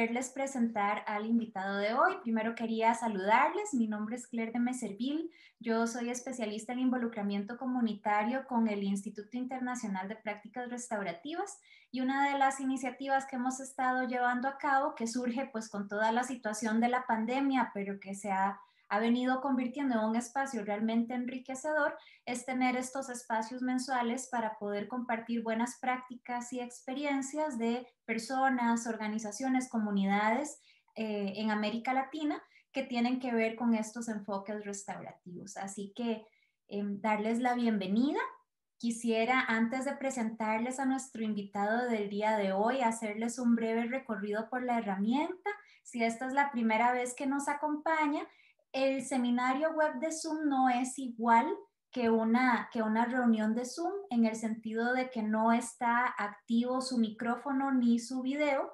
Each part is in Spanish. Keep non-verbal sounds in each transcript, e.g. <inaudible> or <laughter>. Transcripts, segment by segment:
poderles presentar al invitado de hoy. Primero quería saludarles. Mi nombre es Claire de Meserville. Yo soy especialista en involucramiento comunitario con el Instituto Internacional de Prácticas Restaurativas y una de las iniciativas que hemos estado llevando a cabo, que surge pues con toda la situación de la pandemia, pero que se ha ha venido convirtiendo en un espacio realmente enriquecedor es tener estos espacios mensuales para poder compartir buenas prácticas y experiencias de personas, organizaciones, comunidades eh, en América Latina que tienen que ver con estos enfoques restaurativos. Así que em, darles la bienvenida. Quisiera, antes de presentarles a nuestro invitado del día de hoy, hacerles un breve recorrido por la herramienta. Si esta es la primera vez que nos acompaña, el seminario web de Zoom no es igual que una, que una reunión de Zoom en el sentido de que no está activo su micrófono ni su video,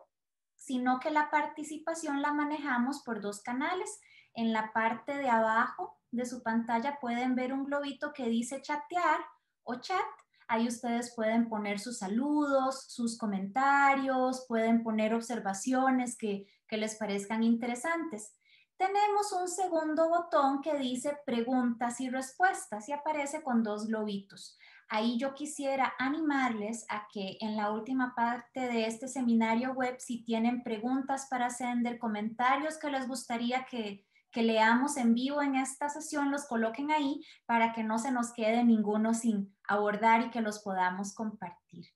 sino que la participación la manejamos por dos canales. En la parte de abajo de su pantalla pueden ver un globito que dice chatear o chat. Ahí ustedes pueden poner sus saludos, sus comentarios, pueden poner observaciones que, que les parezcan interesantes tenemos un segundo botón que dice preguntas y respuestas y aparece con dos globitos. Ahí yo quisiera animarles a que en la última parte de este seminario web, si tienen preguntas para Sender, comentarios que les gustaría que, que leamos en vivo en esta sesión, los coloquen ahí para que no se nos quede ninguno sin abordar y que los podamos compartir.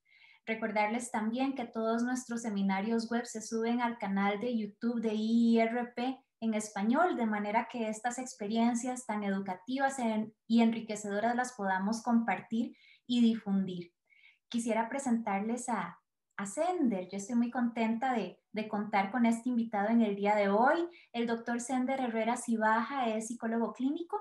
Recordarles también que todos nuestros seminarios web se suben al canal de YouTube de IRP en español, de manera que estas experiencias tan educativas y enriquecedoras las podamos compartir y difundir. Quisiera presentarles a, a Sender. Yo estoy muy contenta de, de, contar con este invitado en el día de hoy. El doctor Sender Herrera Cibaja es psicólogo clínico.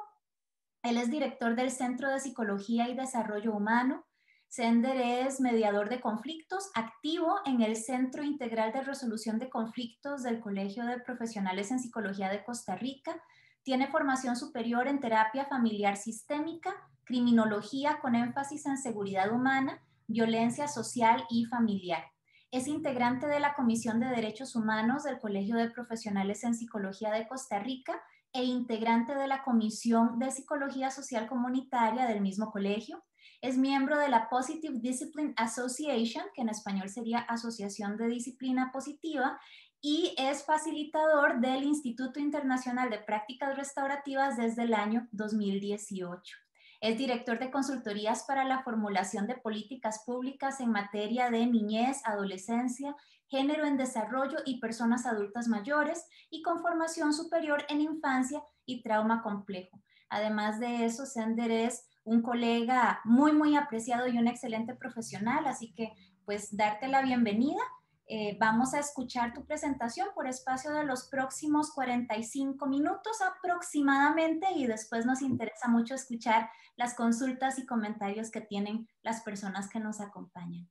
Él es director del Centro de Psicología y Desarrollo Humano Sender es mediador de conflictos, activo en el Centro Integral de Resolución de Conflictos del Colegio de Profesionales en Psicología de Costa Rica. Tiene formación superior en terapia familiar sistémica, criminología con énfasis en seguridad humana, violencia social y familiar. Es integrante de la Comisión de Derechos Humanos del Colegio de Profesionales en Psicología de Costa Rica e integrante de la Comisión de Psicología Social Comunitaria del mismo colegio es miembro de la Positive Discipline Association, que en español sería Asociación de Disciplina Positiva, y es facilitador del Instituto Internacional de Prácticas Restaurativas desde el año 2018. Es director de consultorías para la formulación de políticas públicas en materia de niñez, adolescencia, género en desarrollo y personas adultas mayores y con formación superior en infancia y trauma complejo. Además de eso, Sender es un colega muy, muy apreciado y un excelente profesional, así que pues darte la bienvenida. Eh, vamos a escuchar tu presentación por espacio de los próximos 45 minutos aproximadamente y después nos interesa mucho escuchar las consultas y comentarios que tienen las personas que nos acompañan.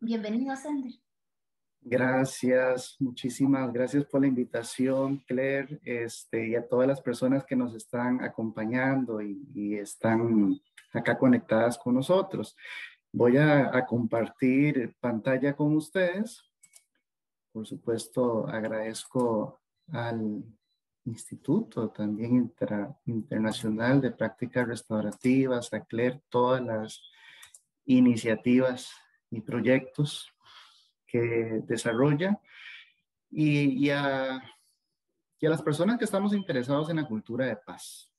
Bienvenido, Sender. Gracias, muchísimas gracias por la invitación, Claire, este, y a todas las personas que nos están acompañando y, están acá conectadas con nosotros. Voy a, compartir pantalla con ustedes. Por supuesto, agradezco al Instituto también Internacional de Prácticas Restaurativas, a Claire, todas las iniciativas y proyectos que desarrolla y, a, y a las personas que estamos interesados en la cultura de paz.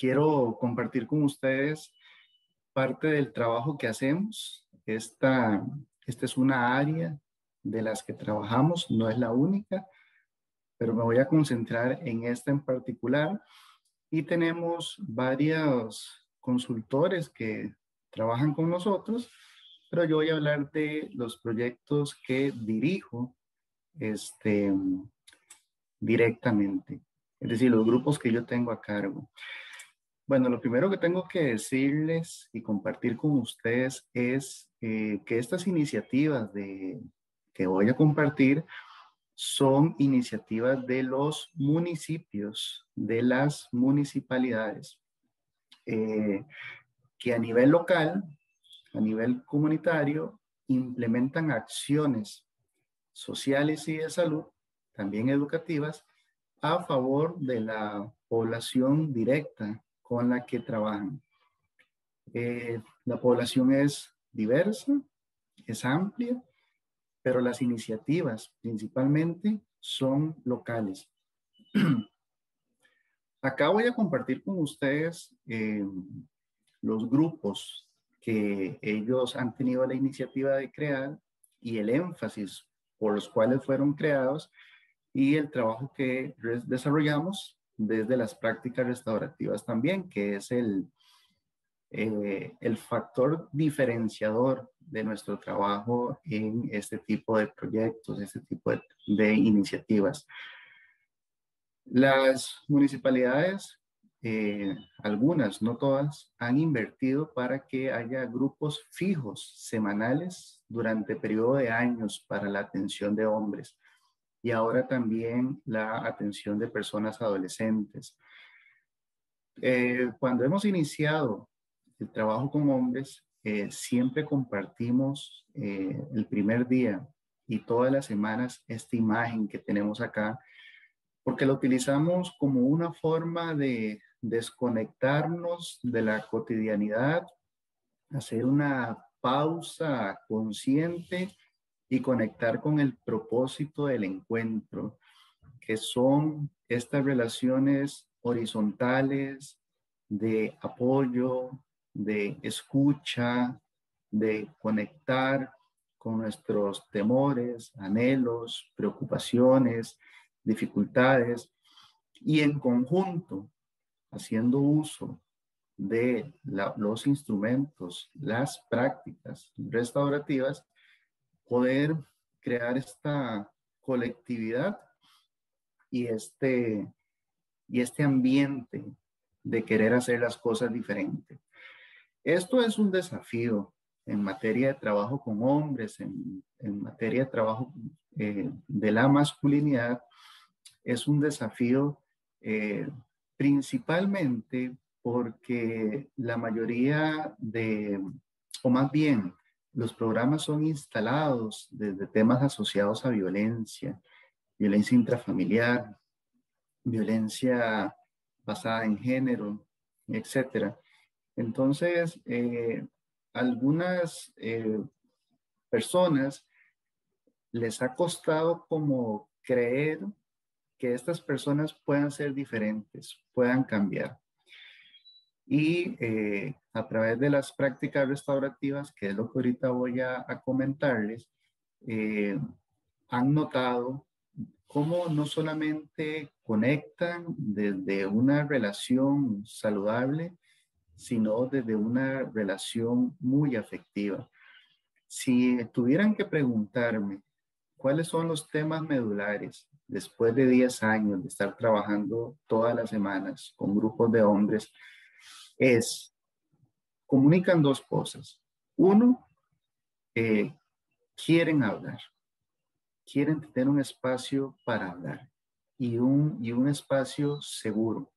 Quiero compartir con ustedes parte del trabajo que hacemos. Esta, esta es una área de las que trabajamos, no es la única, pero me voy a concentrar en esta en particular. Y tenemos varios consultores que trabajan con nosotros pero yo voy a hablar de los proyectos que dirijo este, directamente, es decir, los grupos que yo tengo a cargo. Bueno, lo primero que tengo que decirles y compartir con ustedes es eh, que estas iniciativas de, que voy a compartir son iniciativas de los municipios, de las municipalidades, eh, que a nivel local a nivel comunitario implementan acciones sociales y de salud también educativas, a favor de la población directa con la que trabajan. Eh, la población es diversa, es amplia, pero las iniciativas principalmente son locales. <clears throat> Acá voy a compartir con ustedes eh, los grupos que ellos han tenido la iniciativa de crear y el énfasis por los cuales fueron creados y el trabajo que desarrollamos desde las prácticas restaurativas también, que es el, eh, el factor diferenciador de nuestro trabajo en este tipo de proyectos, este tipo de, iniciativas. Las municipalidades, eh, algunas, no todas, han invertido para que haya grupos fijos semanales durante periodo de años para la atención de hombres y ahora también la atención de personas adolescentes. Eh, cuando hemos iniciado el trabajo con hombres, eh, siempre compartimos eh, el primer día y todas las semanas esta imagen que tenemos acá, porque la utilizamos como una forma de desconectarnos de la cotidianidad, hacer una pausa consciente y conectar con el propósito del encuentro, que son estas relaciones horizontales de apoyo, de escucha, de conectar con nuestros temores, anhelos, preocupaciones, dificultades y en conjunto, haciendo uso de los instrumentos, las prácticas restaurativas, poder crear esta colectividad y este, y este ambiente de querer hacer las cosas diferentes. Esto es un desafío en materia de trabajo con hombres, en, materia de trabajo eh, de la masculinidad, es un desafío eh, principalmente porque la mayoría de, o más bien, los programas son instalados desde temas asociados a violencia, violencia intrafamiliar, violencia basada en género, etcétera. Entonces, eh, algunas eh, personas les ha costado como creer que estas personas puedan ser diferentes, puedan cambiar. Y eh, a través de las prácticas restaurativas, que es lo que ahorita voy a, a comentarles, han notado cómo no solamente conectan desde una relación saludable, sino desde una relación muy afectiva. Si tuvieran que preguntarme cuáles son los temas medulares después de 10 años de estar trabajando todas las semanas con grupos de hombres, es, comunican dos cosas. Uno, eh, quieren hablar, quieren tener un espacio para hablar y un, y un espacio seguro.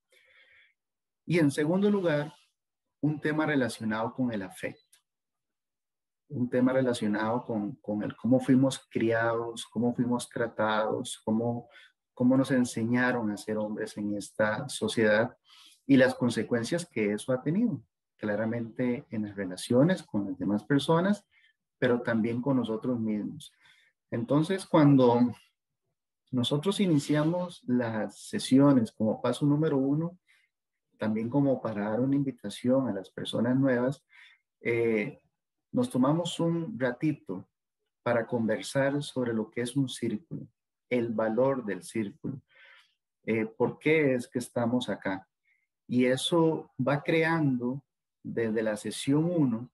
Y en segundo lugar, un tema relacionado con el afecto, un tema relacionado con, con el cómo fuimos criados, cómo fuimos tratados, cómo, cómo nos enseñaron a ser hombres en esta sociedad y las consecuencias que eso ha tenido, claramente en las relaciones con las demás personas, pero también con nosotros mismos. Entonces, cuando nosotros iniciamos las sesiones como paso número uno, también como para dar una invitación a las personas nuevas, eh, nos tomamos un ratito para conversar sobre lo que es un círculo, el valor del círculo, eh, por qué es que estamos acá. Y eso va creando desde la sesión 1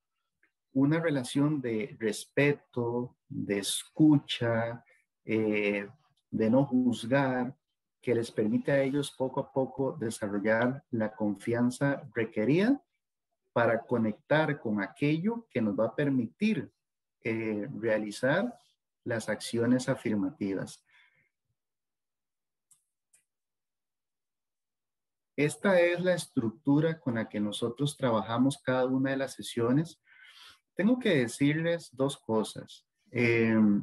una relación de respeto, de escucha, eh, de no juzgar, que les permite a ellos poco a poco desarrollar la confianza requerida para conectar con aquello que nos va a permitir eh, realizar las acciones afirmativas. Esta es la estructura con la que nosotros trabajamos cada una de las sesiones. Tengo que decirles dos cosas. Em,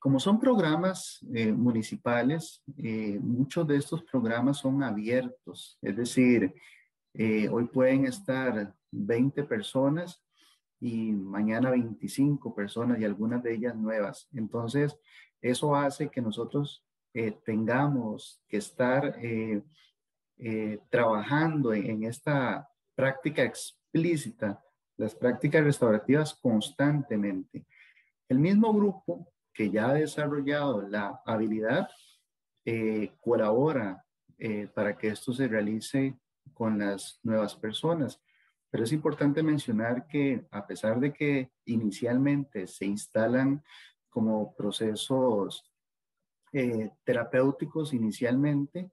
como son programas eh, municipales, eh, muchos de estos programas son abiertos, es decir, eh, hoy pueden estar 20 personas y mañana 25 personas y algunas de ellas nuevas. Entonces, eso hace que nosotros tengamos que estar trabajando en esta práctica explícita, las prácticas restaurativas constantemente. El mismo grupo que ya ha desarrollado la habilidad eh, colabora eh, para que esto se realice con las nuevas personas. Pero es importante mencionar que a pesar de que inicialmente se instalan como procesos eh, terapéuticos inicialmente,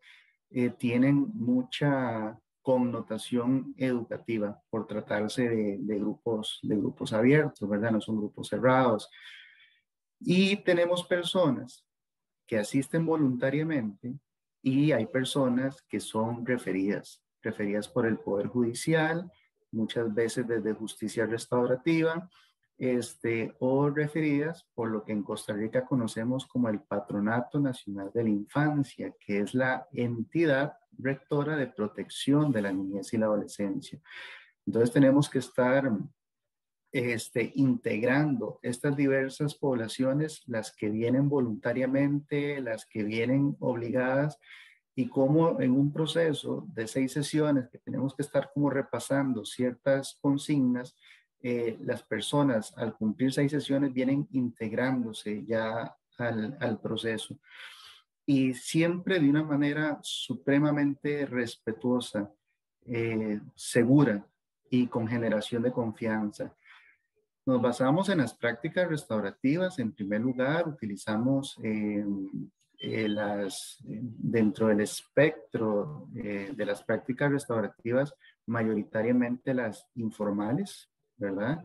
tienen mucha connotación educativa por tratarse de, de, grupos, de grupos abiertos, ¿verdad? No son grupos cerrados. Y tenemos personas que asisten voluntariamente y hay personas que son referidas, referidas por el Poder Judicial, muchas veces desde justicia restaurativa, este, o referidas por lo que en Costa Rica conocemos como el Patronato Nacional de la Infancia, que es la entidad rectora de protección de la niñez y la adolescencia. Entonces tenemos que estar este, integrando estas diversas poblaciones, las que vienen voluntariamente, las que vienen obligadas, y cómo en un proceso de seis sesiones que tenemos que estar como repasando ciertas consignas, eh, las personas al cumplir seis sesiones vienen integrándose ya al, proceso y siempre de una manera supremamente respetuosa, eh, segura y con generación de confianza. Nos basamos en las prácticas restaurativas. En primer lugar, utilizamos eh, eh, las, dentro del espectro de las prácticas restaurativas, mayoritariamente las informales, ¿verdad?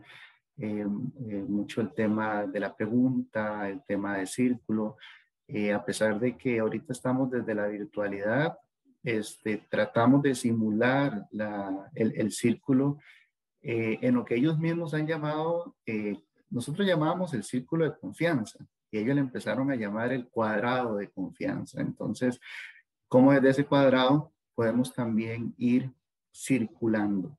mucho el tema de la pregunta, el tema del círculo, eh, a pesar de que ahorita estamos desde la virtualidad, este, tratamos de simular la, el, círculo eh, en lo que ellos mismos han llamado, eh, nosotros llamábamos el círculo de confianza y ellos le empezaron a llamar el cuadrado de confianza. Entonces, ¿cómo desde ese cuadrado podemos también ir circulando?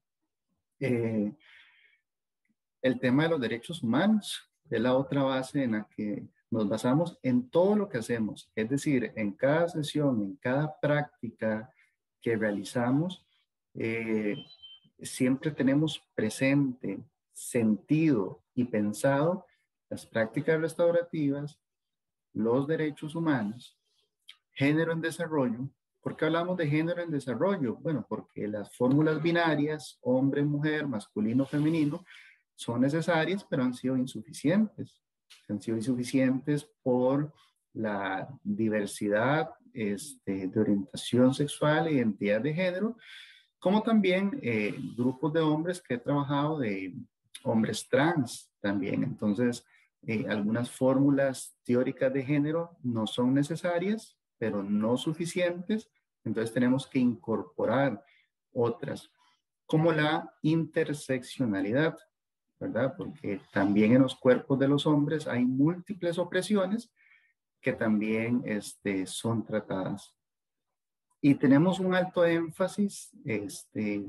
El tema de los derechos humanos es la otra base en la que nos basamos en todo lo que hacemos, es decir, en cada sesión, en cada práctica que realizamos, eh, siempre tenemos presente, sentido y pensado las prácticas restaurativas, los derechos humanos, género en desarrollo. ¿Por qué hablamos de género en desarrollo? Bueno, porque las fórmulas binarias, hombre, mujer, masculino, femenino, son necesarias, pero han sido insuficientes han sido insuficientes por la diversidad este, de orientación sexual e identidad de género, como también eh, grupos de hombres que he trabajado de hombres trans también. Entonces, eh, algunas fórmulas teóricas de género no son necesarias, pero no suficientes. Entonces, tenemos que incorporar otras, como la interseccionalidad. ¿Verdad? Porque también en los cuerpos de los hombres hay múltiples opresiones que también este, son tratadas. Y tenemos un alto énfasis este,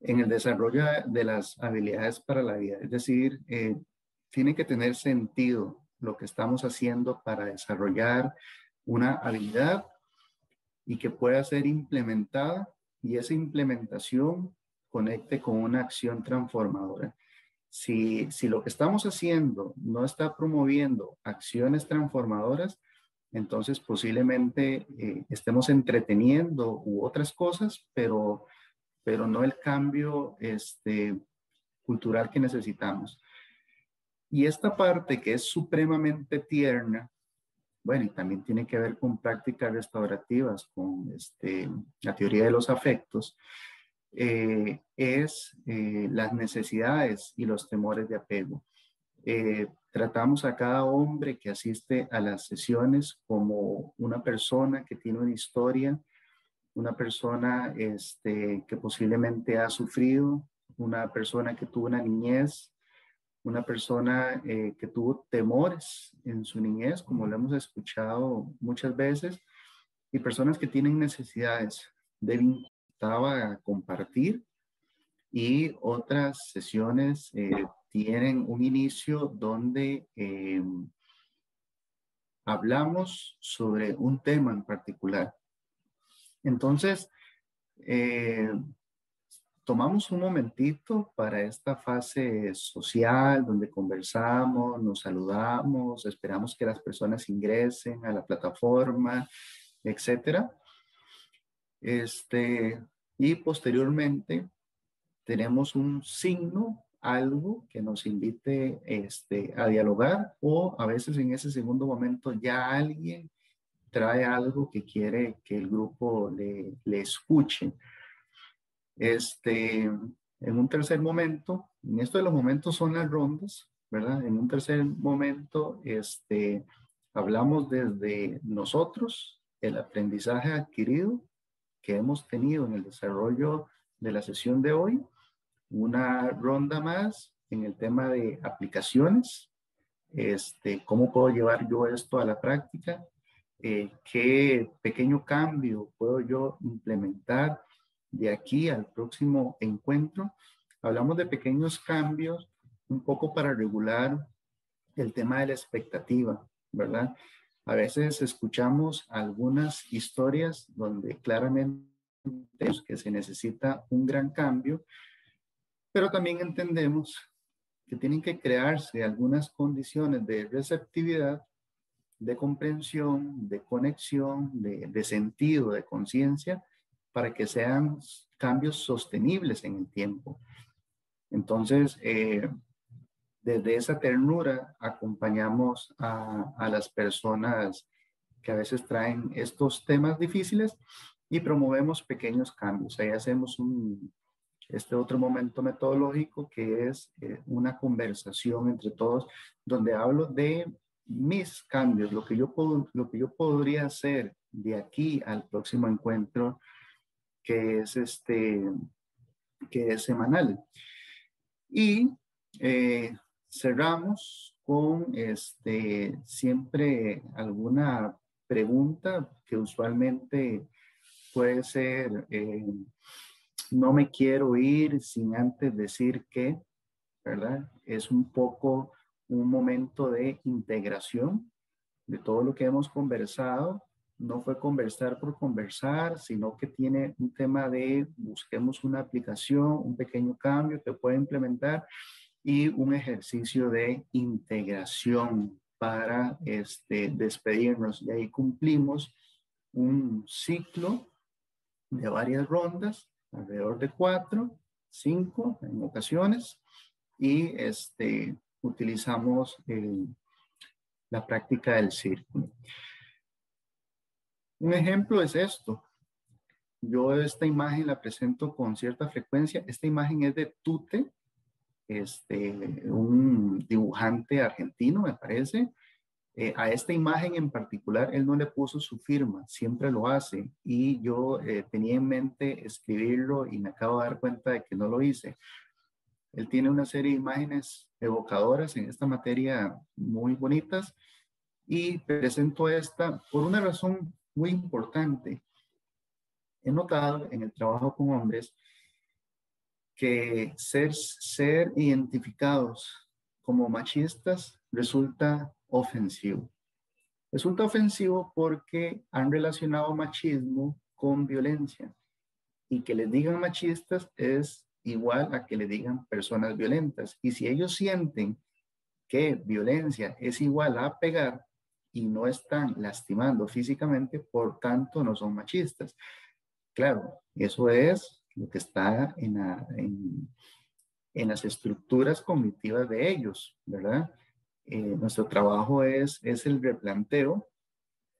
en el desarrollo de las habilidades para la vida. Es decir, eh, tiene que tener sentido lo que estamos haciendo para desarrollar una habilidad y que pueda ser implementada y esa implementación conecte con una acción transformadora. Si, lo que estamos haciendo no está promoviendo acciones transformadoras, entonces posiblemente eh, estemos entreteniendo u otras cosas, pero, pero no el cambio este, cultural que necesitamos. Y esta parte que es supremamente tierna, bueno, y también tiene que ver con prácticas restaurativas, con este, la teoría de los afectos, eh, es eh, las necesidades y los temores de apego. Eh, tratamos a cada hombre que asiste a las sesiones como una persona que tiene una historia, una persona este, que posiblemente ha sufrido, una persona que tuvo una niñez una persona que tuvo temores en su niñez, como lo hemos escuchado muchas veces, y personas que tienen necesidades. de a compartir y otras sesiones eh, tienen un inicio donde em, hablamos sobre un tema en particular. Entonces, eh, tomamos un momentito para esta fase social donde conversamos, nos saludamos, esperamos que las personas ingresen a la plataforma, etcétera. Este, y posteriormente tenemos un signo, algo que nos invite este, a dialogar o a veces en ese segundo momento ya alguien trae algo que quiere que el grupo le, le escuche. Este, en un tercer momento, en esto de los momentos son las rondas, ¿verdad? En un tercer momento, este, hablamos desde nosotros, el aprendizaje adquirido que hemos tenido en el desarrollo de la sesión de hoy, una ronda más en el tema de aplicaciones, este, cómo puedo llevar yo esto a la práctica, eh, qué pequeño cambio puedo yo implementar de aquí al próximo encuentro. Hablamos de pequeños cambios un poco para regular el tema de la expectativa, ¿verdad? A veces escuchamos algunas historias donde claramente que se necesita un gran cambio, pero también entendemos que tienen que crearse algunas condiciones de receptividad, de comprensión, de conexión, de, sentido, de conciencia, para que sean cambios sostenibles en el tiempo. Entonces, eh, desde esa ternura acompañamos a, a, las personas que a veces traen estos temas difíciles y promovemos pequeños cambios. Ahí hacemos un, este otro momento metodológico que es eh, una conversación entre todos donde hablo de mis cambios, lo que yo puedo, lo que yo podría hacer de aquí al próximo encuentro que es este, que es semanal. Y eh, cerramos con este, siempre alguna pregunta que usualmente puede ser, eh, no me quiero ir sin antes decir que, ¿verdad? Es un poco un momento de integración de todo lo que hemos conversado no fue conversar por conversar, sino que tiene un tema de busquemos una aplicación, un pequeño cambio que puede implementar y un ejercicio de integración para este, despedirnos. Y ahí cumplimos un ciclo de varias rondas, alrededor de cuatro, cinco en ocasiones, y este, utilizamos la práctica del círculo. Un ejemplo es esto. Yo esta imagen la presento con cierta frecuencia. Esta imagen es de Tute, este, un dibujante argentino, me parece. Eh, a esta imagen en particular, él no le puso su firma, siempre lo hace. Y yo eh, tenía en mente escribirlo y me acabo de dar cuenta de que no lo hice. Él tiene una serie de imágenes evocadoras en esta materia muy bonitas y presento esta por una razón muy importante. He notado en el trabajo con hombres que ser, ser identificados como machistas resulta ofensivo. Resulta ofensivo porque han relacionado machismo con violencia y que les digan machistas es igual a que le digan personas violentas. Y si ellos sienten que violencia es igual a pegar, y no están lastimando físicamente, por tanto no son machistas. Claro, eso es lo que está en, en, las estructuras cognitivas de ellos, ¿verdad? Eh, nuestro trabajo es, es el replanteo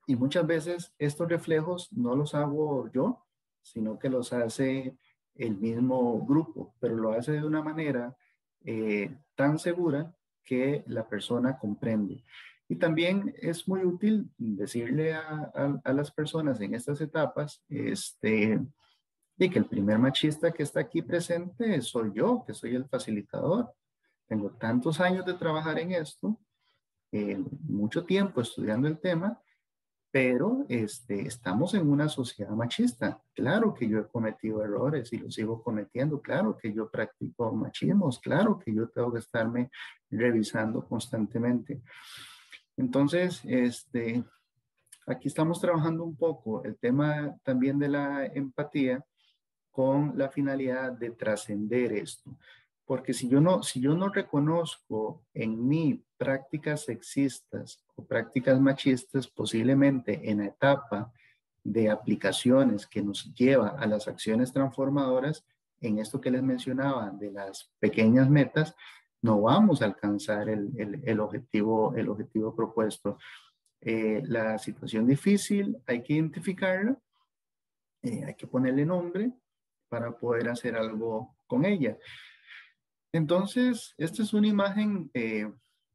y muchas veces estos reflejos no los hago yo, sino que los hace el mismo grupo, pero lo hace de una manera eh, tan segura que la persona comprende. Y también es muy útil decirle a, las personas en estas etapas, este, y que el primer machista que está aquí presente soy yo, que soy el facilitador. tengo tantos años de trabajar en esto, eh, mucho tiempo estudiando el tema, pero este, estamos en una sociedad machista. Claro que yo he cometido errores y los sigo cometiendo, claro que yo practico machismos, claro que yo tengo que estarme revisando constantemente. Entonces, este, aquí estamos trabajando un poco el tema también de la empatía con la finalidad de trascender esto. Porque si yo no, si yo no reconozco en mí prácticas sexistas o prácticas machistas, posiblemente en la etapa de aplicaciones que nos lleva a las acciones transformadoras, en esto que les mencionaba de las pequeñas metas, no vamos a alcanzar el, el, objetivo, el objetivo propuesto. Eh, la situación difícil hay que identificarla, eh, hay que ponerle nombre para poder hacer algo con ella. Entonces, esta es una imagen eh,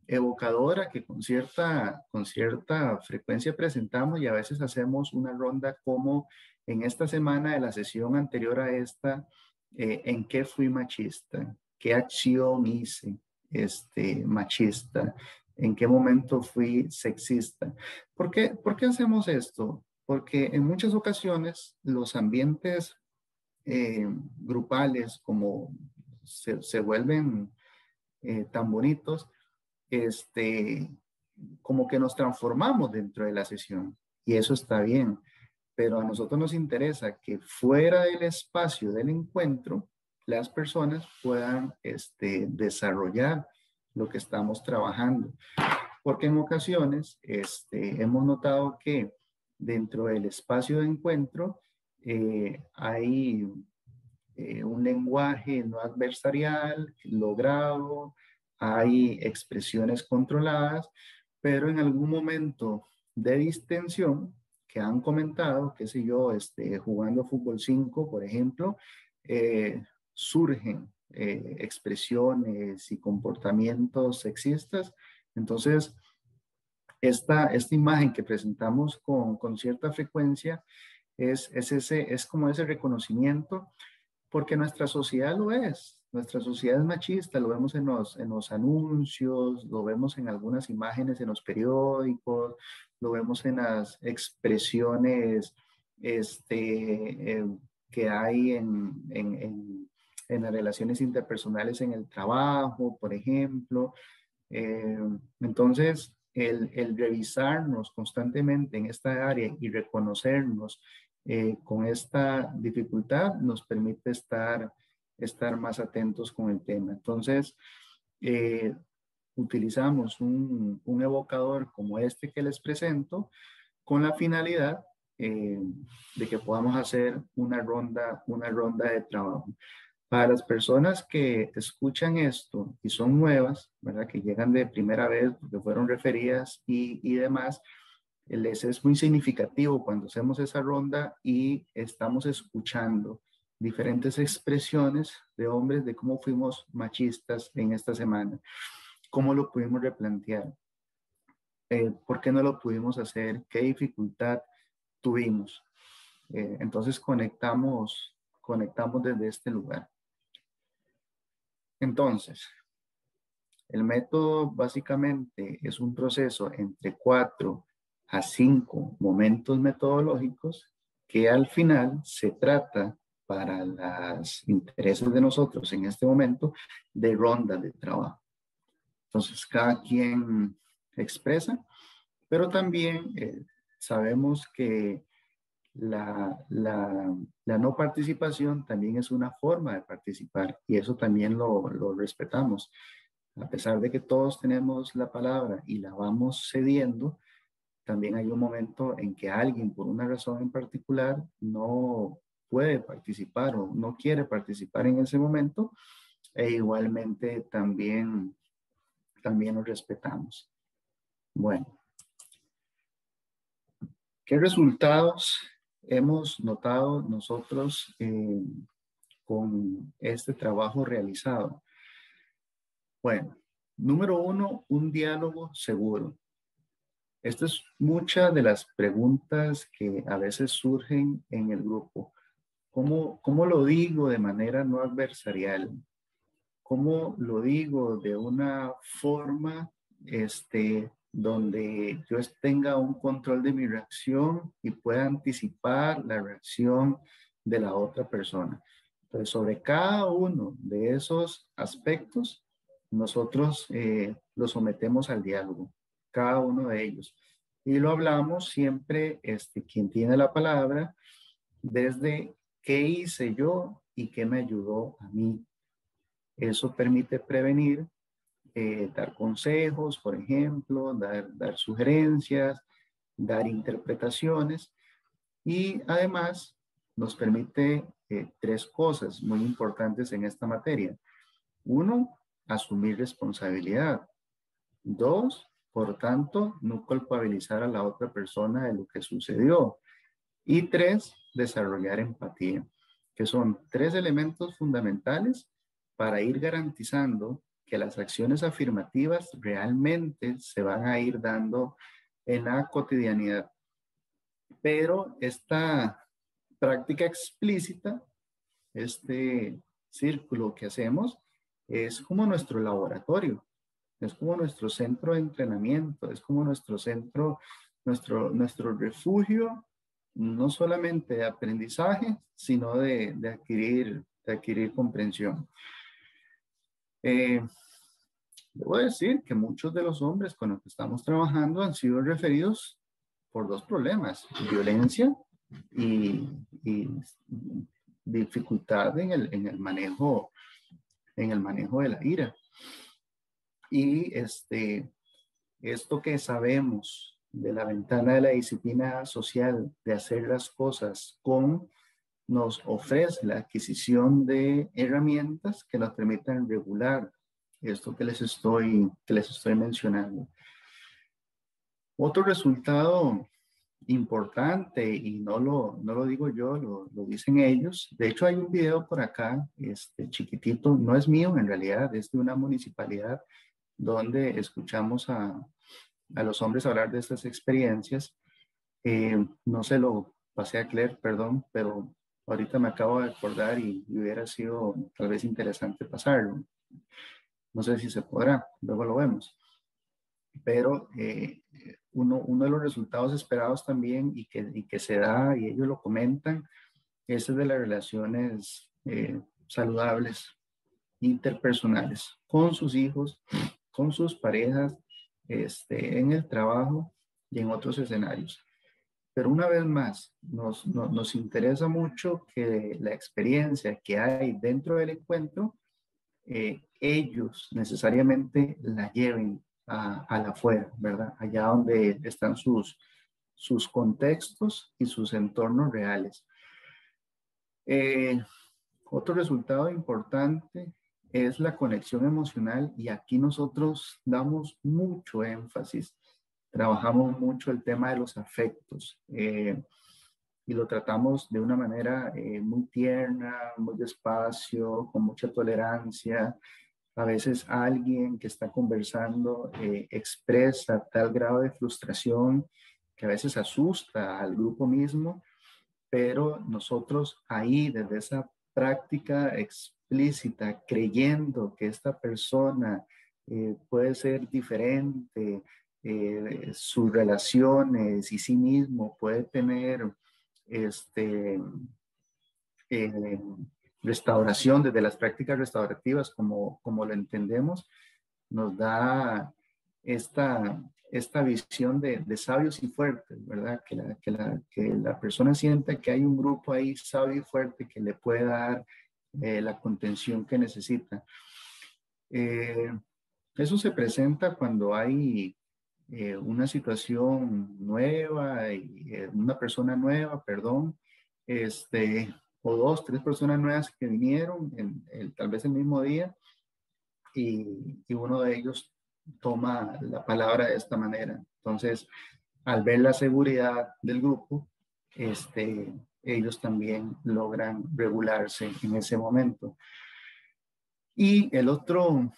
evocadora que con cierta, con cierta frecuencia presentamos y a veces hacemos una ronda como en esta semana de la sesión anterior a esta, eh, en qué fui machista, qué acción hice este, machista, en qué momento fui sexista. ¿Por qué, ¿Por qué hacemos esto? Porque en muchas ocasiones los ambientes eh, grupales como se, vuelven eh, tan bonitos, este, como que nos transformamos dentro de la sesión y eso está bien, pero a nosotros nos interesa que fuera del espacio del encuentro las personas puedan este, desarrollar lo que estamos trabajando. Porque en ocasiones este, hemos notado que dentro del espacio de encuentro eh, hay eh, un lenguaje no adversarial logrado, hay expresiones controladas, pero en algún momento de distensión que han comentado, qué sé yo, este, jugando fútbol 5, por ejemplo, eh, surgen eh, expresiones y comportamientos sexistas. Entonces, esta, esta imagen que presentamos con, con cierta frecuencia es, es, ese, es como ese reconocimiento porque nuestra sociedad lo es. Nuestra sociedad es machista, lo vemos en los, en los anuncios, lo vemos en algunas imágenes en los periódicos, lo vemos en las expresiones este, eh, que hay en, en, en, las relaciones interpersonales en el trabajo, por ejemplo. Eh, entonces, el, el, revisarnos constantemente en esta área y reconocernos eh, con esta dificultad nos permite estar, estar más atentos con el tema. Entonces, eh, utilizamos un, un, evocador como este que les presento con la finalidad eh, de que podamos hacer una ronda, una ronda de trabajo. Para las personas que escuchan esto y son nuevas, ¿verdad? que llegan de primera vez porque fueron referidas y, y demás, es muy significativo cuando hacemos esa ronda y estamos escuchando diferentes expresiones de hombres de cómo fuimos machistas en esta semana, cómo lo pudimos replantear, eh, por qué no lo pudimos hacer, qué dificultad tuvimos. Eh, entonces conectamos, conectamos desde este lugar. Entonces, el método básicamente es un proceso entre cuatro a cinco momentos metodológicos que al final se trata para los intereses de nosotros en este momento de ronda de trabajo. Entonces, cada quien expresa, pero también eh, sabemos que la, la, la, no participación también es una forma de participar y eso también lo, lo respetamos. A pesar de que todos tenemos la palabra y la vamos cediendo, también hay un momento en que alguien, por una razón en particular, no puede participar o no quiere participar en ese momento, e igualmente también, también lo respetamos. Bueno, ¿qué resultados hemos notado nosotros eh, con este trabajo realizado? Bueno, número uno, un diálogo seguro. Esta es muchas de las preguntas que a veces surgen en el grupo. ¿Cómo, ¿Cómo lo digo de manera no adversarial? ¿cómo lo digo? De una forma este, donde yo tenga un control de mi reacción y pueda anticipar la reacción de la otra persona. Entonces, sobre cada uno de esos aspectos, nosotros eh, lo sometemos al diálogo, cada uno de ellos. Y lo hablamos siempre, este, quien tiene la palabra, desde qué hice yo y qué me ayudó a mí. Eso permite prevenir, eh, dar consejos, por ejemplo, dar, sugerencias, dar interpretaciones y además nos permite eh, tres cosas muy importantes en esta materia. Uno, asumir responsabilidad. Dos, por tanto, no culpabilizar a la otra persona de lo que sucedió. Y tres, desarrollar empatía, que son tres elementos fundamentales para ir garantizando que las acciones afirmativas realmente se van a ir dando en la cotidianidad. Pero esta práctica explícita, este círculo que hacemos, es como nuestro laboratorio, es como nuestro centro de entrenamiento, es como nuestro centro, nuestro, nuestro refugio, no solamente de aprendizaje, sino de, adquirir, de adquirir comprensión. Eh, debo decir que muchos de los hombres con los que estamos trabajando han sido referidos por dos problemas, violencia y, dificultad en el, en el, manejo en el manejo de la ira. Y este, esto que sabemos de la ventana de la disciplina social, de hacer las cosas con, nos ofrece la adquisición de herramientas que nos permitan regular esto que les estoy, que les estoy mencionando. Otro resultado importante, y no lo, no lo digo yo, lo, lo, dicen ellos. De hecho, hay un video por acá, este chiquitito, no es mío en realidad, es de una municipalidad donde escuchamos a, a los hombres hablar de estas experiencias. Eh, no se lo pasé a Claire, perdón, pero ahorita me acabo de acordar y, hubiera sido tal vez interesante pasarlo. No sé si se podrá, luego lo vemos. Pero eh, uno, uno, de los resultados esperados también y que, y que se da, y ellos lo comentan, es de las relaciones eh, saludables, interpersonales, con sus hijos, con sus parejas, este, en el trabajo y en otros escenarios. Pero una vez más, nos, nos interesa mucho que la experiencia que hay dentro del encuentro eh, ellos necesariamente la lleven a, la afuera, ¿verdad? Allá donde están sus, sus contextos y sus entornos reales. Eh, otro resultado importante es la conexión emocional y aquí nosotros damos mucho énfasis, trabajamos mucho el tema de los afectos. Eh, y lo tratamos de una manera eh, muy tierna, muy despacio, con mucha tolerancia. A veces alguien que está conversando eh, expresa tal grado de frustración que a veces asusta al grupo mismo, pero nosotros ahí, desde esa práctica explícita, creyendo que esta persona eh, puede ser diferente, sus relaciones y sí mismo puede tener este, eh, restauración, desde las prácticas restaurativas, como, como lo entendemos, nos da esta, esta visión de, de sabios y fuertes, ¿verdad? Que la, que, la, que la, persona sienta que hay un grupo ahí sabio y fuerte que le puede dar eh, la contención que necesita. Eh, eso se presenta cuando hay eh, una situación nueva, y, una persona nueva, perdón, este, o dos, tres personas nuevas que vinieron en, tal vez el mismo día y, y, uno de ellos toma la palabra de esta manera. Entonces, al ver la seguridad del grupo, este, ellos también logran regularse en ese momento. Y el otro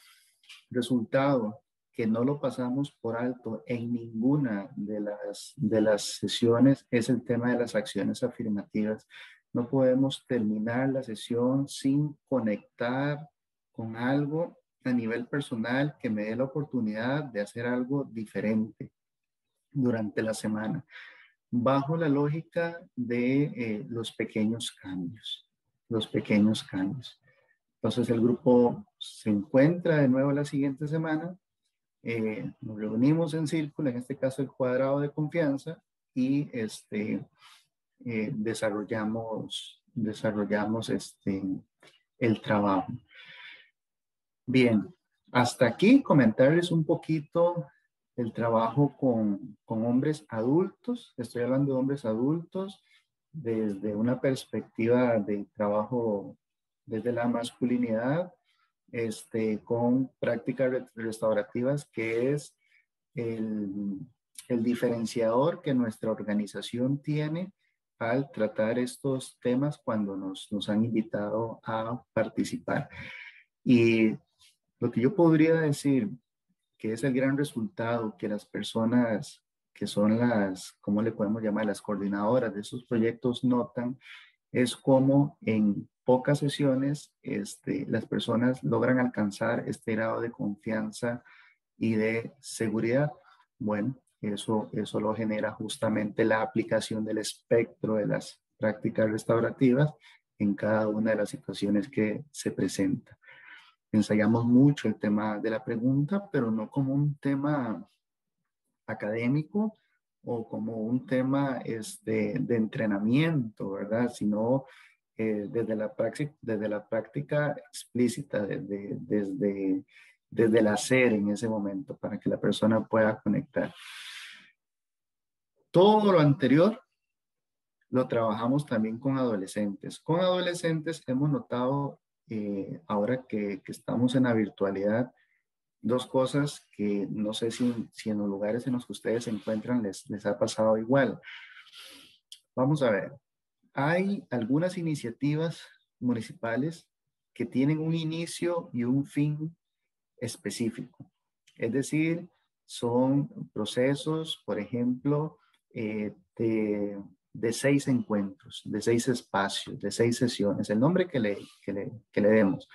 resultado que no lo pasamos por alto en ninguna de las, de las sesiones es el tema de las acciones afirmativas. No podemos terminar la sesión sin conectar con algo a nivel personal que me dé la oportunidad de hacer algo diferente durante la semana, bajo la lógica de eh, los pequeños cambios, los pequeños cambios. Entonces el grupo se encuentra de nuevo la siguiente semana, eh, nos reunimos en círculo, en este caso el cuadrado de confianza, y este, eh, desarrollamos, desarrollamos este, el trabajo. Bien, hasta aquí comentarles un poquito el trabajo con, con hombres adultos. Estoy hablando de hombres adultos desde una perspectiva de trabajo desde la masculinidad, este, con prácticas restaurativas, que es el, diferenciador que nuestra organización tiene al tratar estos temas cuando nos, nos han invitado a participar. Y lo que yo podría decir que es el gran resultado que las personas que son las, ¿cómo le podemos llamar? Las coordinadoras de esos proyectos notan, es como en pocas sesiones este, las personas logran alcanzar este grado de confianza y de seguridad. Bueno, eso, eso lo genera justamente la aplicación del espectro de las prácticas restaurativas en cada una de las situaciones que se presentan ensayamos mucho el tema de la pregunta, pero no como un tema académico o como un tema este, de entrenamiento, ¿verdad? Sino eh, desde, la práctica, desde la práctica explícita, desde, desde, desde el hacer en ese momento, para que la persona pueda conectar. Todo lo anterior lo trabajamos también con adolescentes. Con adolescentes hemos notado eh, ahora que, estamos en la virtualidad, dos cosas que no sé si, si, en los lugares en los que ustedes se encuentran les, les ha pasado igual. Vamos a ver, hay algunas iniciativas municipales que tienen un inicio y un fin específico. Es decir, son procesos, por ejemplo, eh, de de seis encuentros, de seis espacios, de seis sesiones, el nombre que le, que le, que le demos,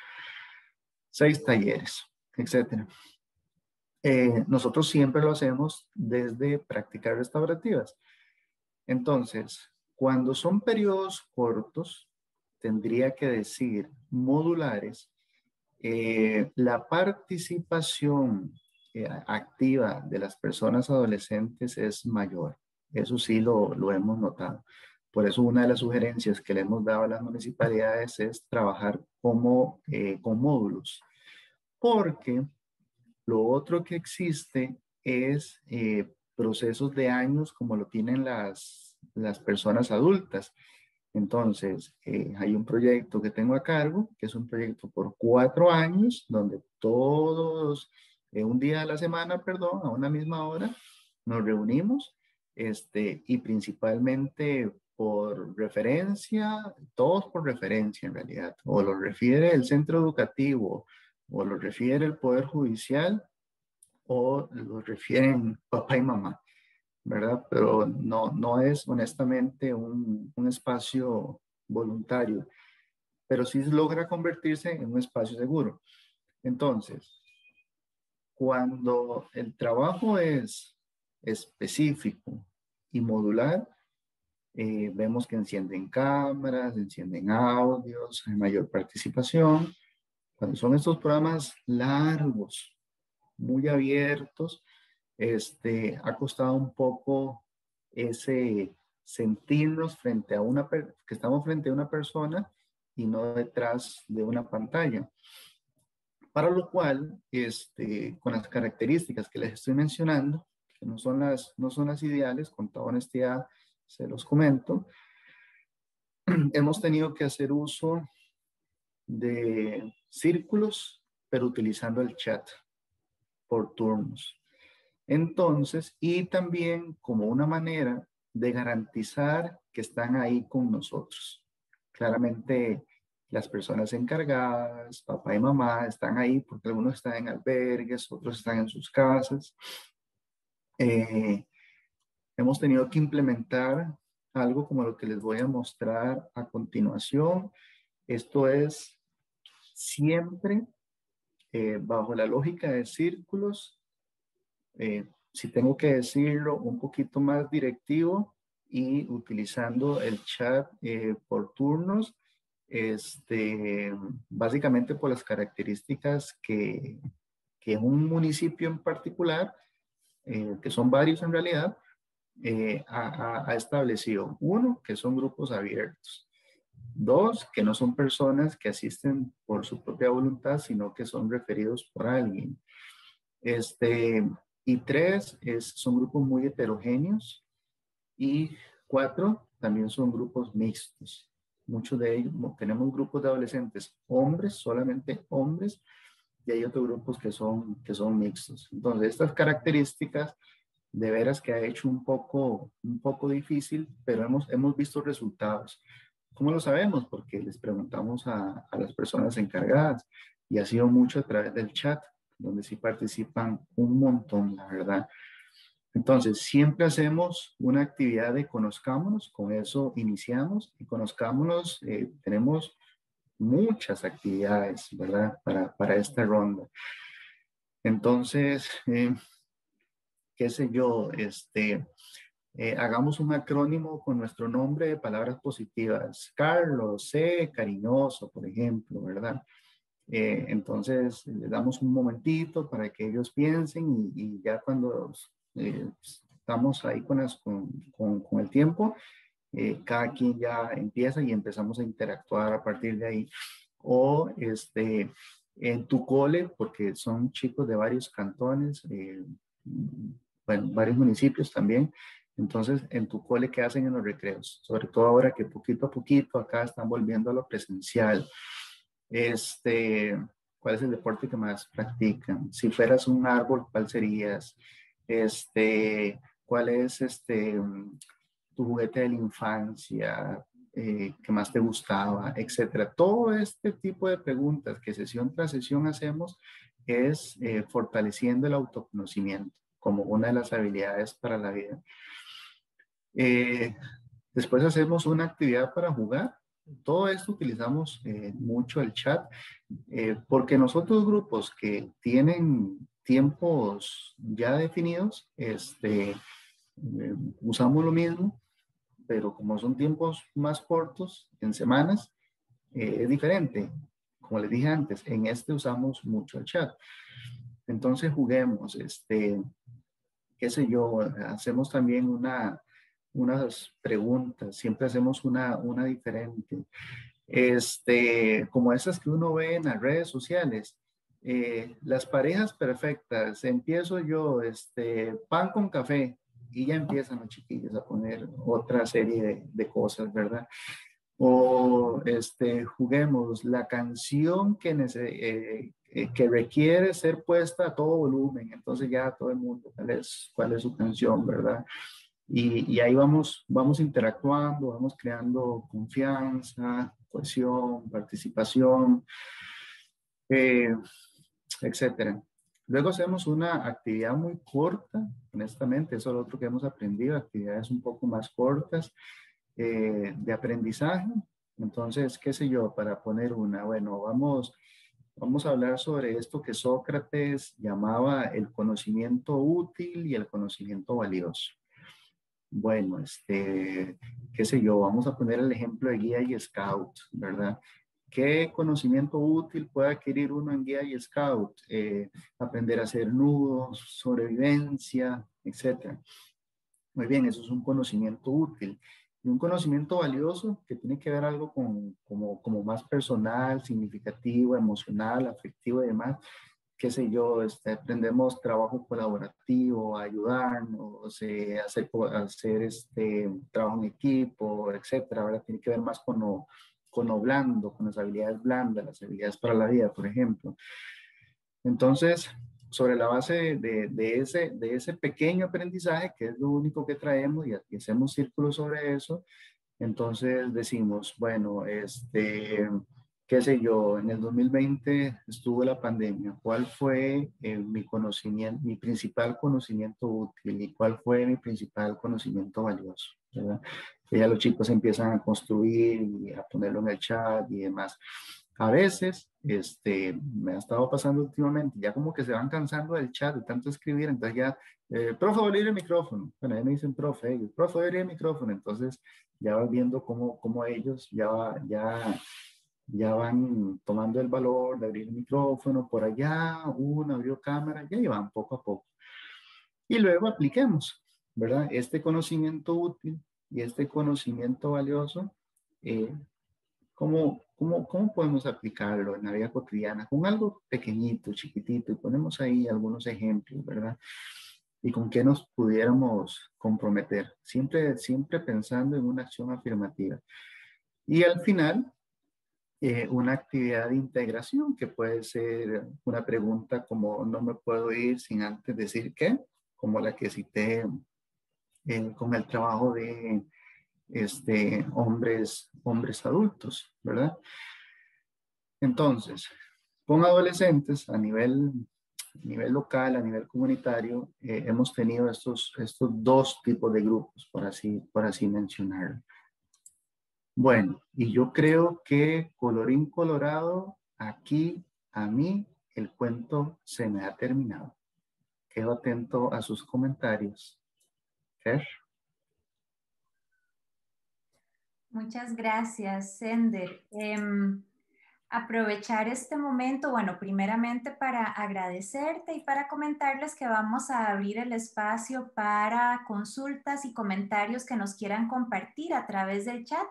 seis talleres, etc. Eh, nosotros siempre lo hacemos desde prácticas restaurativas. Entonces, cuando son periodos cortos, tendría que decir modulares, eh, la participación eh, activa de las personas adolescentes es mayor. Eso sí lo, lo hemos notado. Por eso una de las sugerencias que le hemos dado a las municipalidades es trabajar como, eh, con módulos, porque lo otro que existe es eh, procesos de años como lo tienen las, las personas adultas. Entonces, eh, hay un proyecto que tengo a cargo, que es un proyecto por cuatro años, donde todos, un día a la semana, perdón, a una misma hora, nos reunimos este, y principalmente por referencia, todos por referencia en realidad, o lo refiere el centro educativo, o lo refiere el Poder Judicial, o lo refieren papá y mamá, ¿verdad? Pero no, no es honestamente un, un espacio voluntario, pero sí logra convertirse en un espacio seguro. Entonces, cuando el trabajo es específico y modular, eh, vemos que encienden cámaras, encienden audios, hay mayor participación. Cuando son estos programas largos, muy abiertos, este, ha costado un poco ese sentirnos frente a una, que estamos frente a una persona y no detrás de una pantalla. Para lo cual, este, con las características que les estoy mencionando, que no son las, no son las ideales, con toda honestidad se los comento. <clears throat> Hemos tenido que hacer uso de círculos, pero utilizando el chat por turnos. Entonces, y también como una manera de garantizar que están ahí con nosotros. Claramente, las personas encargadas, papá y mamá, están ahí porque algunos están en albergues, otros están en sus casas. Eh, hemos tenido que implementar algo como lo que les voy a mostrar a continuación. Esto es siempre eh, bajo la lógica de círculos, eh, si tengo que decirlo un poquito más directivo y utilizando el chat eh, por turnos, este, básicamente por las características que, que un municipio en particular, que son varios en realidad, ha, establecido. Uno, que son grupos abiertos. Dos, que no son personas que asisten por su propia voluntad, sino que son referidos por alguien. Este, y tres, es, son grupos muy heterogéneos. Y cuatro, también son grupos mixtos. Muchos de ellos, tenemos grupos de adolescentes hombres, solamente hombres, y hay otros grupos que son, que son mixtos. Entonces, estas características de veras que ha hecho un poco, un poco difícil, pero hemos, hemos visto resultados. ¿Cómo lo sabemos? Porque les preguntamos a, a las personas encargadas y ha sido mucho a través del chat, donde sí participan un montón, la verdad. Entonces, siempre hacemos una actividad de conozcámonos, con eso iniciamos y conozcámonos, eh, tenemos muchas actividades, ¿verdad? Para, para esta ronda. Entonces, eh, qué sé yo, este, eh, hagamos un acrónimo con nuestro nombre de palabras positivas. Carlos, C, cariñoso, por ejemplo, ¿verdad? Eh, entonces, les damos un momentito para que ellos piensen y, ya cuando eh, estamos ahí con, con, con, el tiempo, cada quien ya empieza y empezamos a interactuar a partir de ahí. O este, en tu cole, porque son chicos de varios cantones, bueno, varios municipios también, entonces, en tu cole, ¿qué hacen en los recreos? Sobre todo ahora que poquito a poquito acá están volviendo a lo presencial. Este, ¿Cuál es el deporte que más practican? Si fueras un árbol, ¿cuál serías? Este, ¿Cuál es este, tu juguete de la infancia? Eh, que más te gustaba, etcétera. Todo este tipo de preguntas que sesión tras sesión hacemos es eh, fortaleciendo el autoconocimiento como una de las habilidades para la vida. Eh, después hacemos una actividad para jugar. Todo esto utilizamos eh, mucho el chat, porque nosotros grupos que tienen tiempos ya definidos, este, usamos lo mismo, pero como son tiempos más cortos, en semanas, es diferente. Como les dije antes, en este usamos mucho el chat. Entonces juguemos, este, qué sé yo, hacemos también una, unas preguntas, siempre hacemos una, una diferente. Este, como esas que uno ve en las redes sociales, eh, las parejas perfectas, empiezo yo, este, pan con café, y ya empiezan los chiquillos a poner otra serie de, cosas, ¿verdad? O este, juguemos la canción que, eh, eh, que requiere ser puesta a todo volumen, entonces ya todo el mundo, ¿cuál es, cuál es su canción, verdad? Y, ahí vamos, vamos interactuando, vamos creando confianza, cohesión, participación, eh, etcétera. Luego hacemos una actividad muy corta, honestamente, eso es lo otro que hemos aprendido, actividades un poco más cortas eh, de aprendizaje. Entonces, qué sé yo, para poner una, bueno, vamos, vamos a hablar sobre esto que Sócrates llamaba el conocimiento útil y el conocimiento valioso. Bueno, este, qué sé yo, vamos a poner el ejemplo de guía y scout, ¿verdad? ¿Qué conocimiento útil puede adquirir uno en guía y scout? Eh, aprender a hacer nudos, sobrevivencia, etc. Muy bien, eso es un conocimiento útil. Y un conocimiento valioso que tiene que ver algo con, como, como más personal, significativo, emocional, afectivo y demás, qué sé yo, este, aprendemos trabajo colaborativo, ayudarnos, eh, hacer, hacer este, trabajo en equipo, etcétera, Ahora Tiene que ver más con lo, con lo blando, con las habilidades blandas, las habilidades para la vida, por ejemplo. Entonces, sobre la base de, ese, de ese pequeño aprendizaje, que es lo único que traemos y, hacemos círculos sobre eso, entonces decimos, bueno, este, qué sé yo, en el 2020 estuvo la pandemia, ¿cuál fue eh, mi conocimiento, mi principal conocimiento útil y cuál fue mi principal conocimiento valioso? ¿verdad? Ya los chicos empiezan a construir y a ponerlo en el chat y demás. a veces, este, me ha estado pasando últimamente, ya como que se van cansando del chat de tanto escribir, entonces ya, eh, profe, abrir el micrófono. Bueno, ahí me dicen, profe, ellos, profe, abrir el micrófono. Entonces ya van viendo cómo, cómo ellos ya, ya, ya van tomando el valor de abrir el micrófono por allá, uno abrió cámara, ya van poco a poco. Y luego apliquemos, ¿verdad? Este conocimiento útil y este conocimiento valioso, eh, ¿cómo, cómo, cómo podemos aplicarlo en la vida cotidiana? Con algo pequeñito, chiquitito, y ponemos ahí algunos ejemplos, ¿verdad? Y con qué nos pudiéramos comprometer, siempre, siempre pensando en una acción afirmativa. Y al final, eh, una actividad de integración que puede ser una pregunta como no me puedo ir sin antes decir qué, como la que cité con el trabajo de este, hombres, hombres adultos, ¿verdad? Entonces, con adolescentes a nivel, nivel local, a nivel comunitario, eh, hemos tenido estos, estos dos tipos de grupos, por así, por así mencionarlo. Bueno, y yo creo que colorín colorado, aquí a mí el cuento se me ha terminado. Quedo atento a sus comentarios. Muchas gracias, Sender. Em, aprovechar este momento, bueno, primeramente para agradecerte y para comentarles que vamos a abrir el espacio para consultas y comentarios que nos quieran compartir a través del chat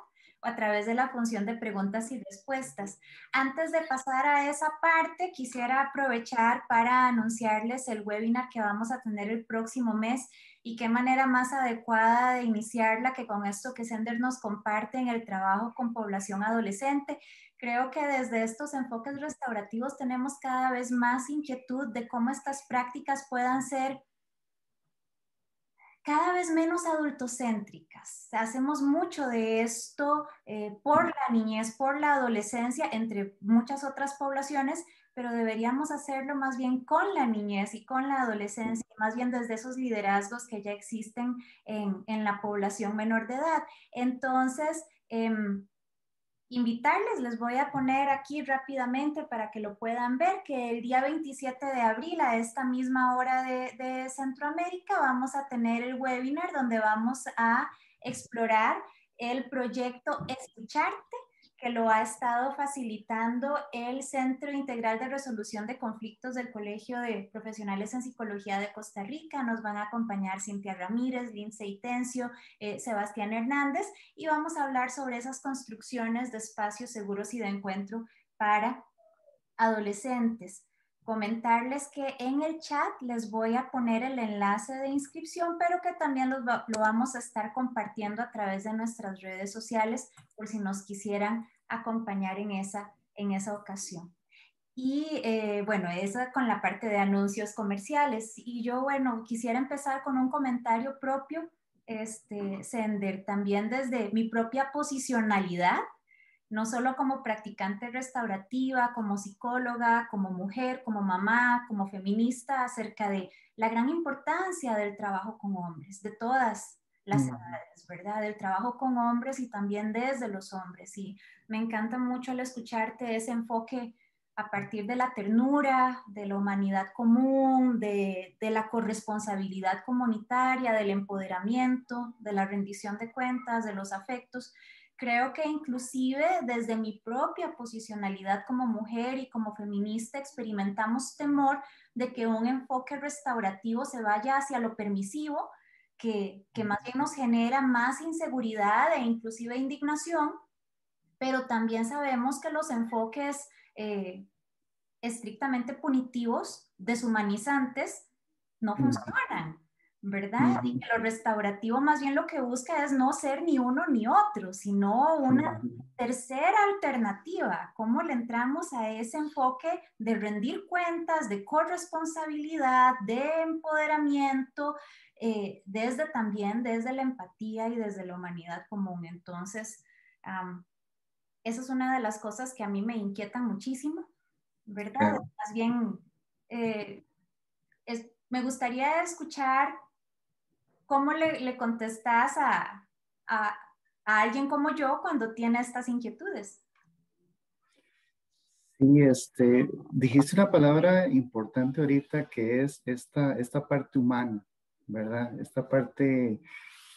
a través de la función de preguntas y respuestas. Antes de pasar a esa parte, quisiera aprovechar para anunciarles el webinar que vamos a tener el próximo mes y qué manera más adecuada de iniciarla que con esto que Sender nos comparte en el trabajo con población adolescente. Creo que desde estos enfoques restaurativos tenemos cada vez más inquietud de cómo estas prácticas puedan ser cada vez menos adultocéntricas. Hacemos mucho de esto eh, por la niñez, por la adolescencia, entre muchas otras poblaciones, pero deberíamos hacerlo más bien con la niñez y con la adolescencia, más bien desde esos liderazgos que ya existen en, en la población menor de edad. Entonces, em, invitarles, les voy a poner aquí rápidamente para que lo puedan ver, que el día 27 de abril a esta misma hora de, de Centroamérica vamos a tener el webinar donde vamos a explorar el proyecto Escucharte que lo ha estado facilitando el Centro Integral de Resolución de Conflictos del Colegio de Profesionales en Psicología de Costa Rica. Nos van a acompañar Cintia Ramírez, Lindsay Tencio, eh, Sebastián Hernández y vamos a hablar sobre esas construcciones de espacios seguros y de encuentro para adolescentes comentarles que en el chat les voy a poner el enlace de inscripción, pero que también lo, vamos a estar compartiendo a través de nuestras redes sociales por si nos quisieran acompañar en esa, en esa ocasión. Y eh, bueno, esa con la parte de anuncios comerciales. Y yo, bueno, quisiera empezar con un comentario propio, este, Sender, también desde mi propia posicionalidad no solo como practicante restaurativa, como psicóloga, como mujer, como mamá, como feminista, acerca de la gran importancia del trabajo con hombres, de todas las edades, ¿verdad? Del trabajo con hombres y también desde los hombres. Y me encanta mucho al escucharte ese enfoque a partir de la ternura, de la humanidad común, de, de la corresponsabilidad comunitaria, del empoderamiento, de la rendición de cuentas, de los afectos Creo que inclusive desde mi propia posicionalidad como mujer y como feminista experimentamos temor de que un enfoque restaurativo se vaya hacia lo permisivo, que, más bien nos genera más inseguridad e inclusive indignación, pero también sabemos que los enfoques eh, estrictamente punitivos, deshumanizantes, no funcionan. ¿verdad? Y que lo restaurativo más bien lo que busca es no ser ni uno ni otro, sino una tercera alternativa. ¿Cómo le entramos a ese enfoque de rendir cuentas, de corresponsabilidad, de empoderamiento, eh, desde también desde la empatía y desde la humanidad común? Entonces, esa es una de las cosas que a mí me inquietan muchísimo, ¿verdad? Más bien, eh, me gustaría escuchar ¿cómo le, le contestas a, a, a, alguien como yo cuando tiene estas inquietudes? Sí, este, dijiste una palabra importante ahorita que es esta, esta parte humana, ¿verdad? Esta parte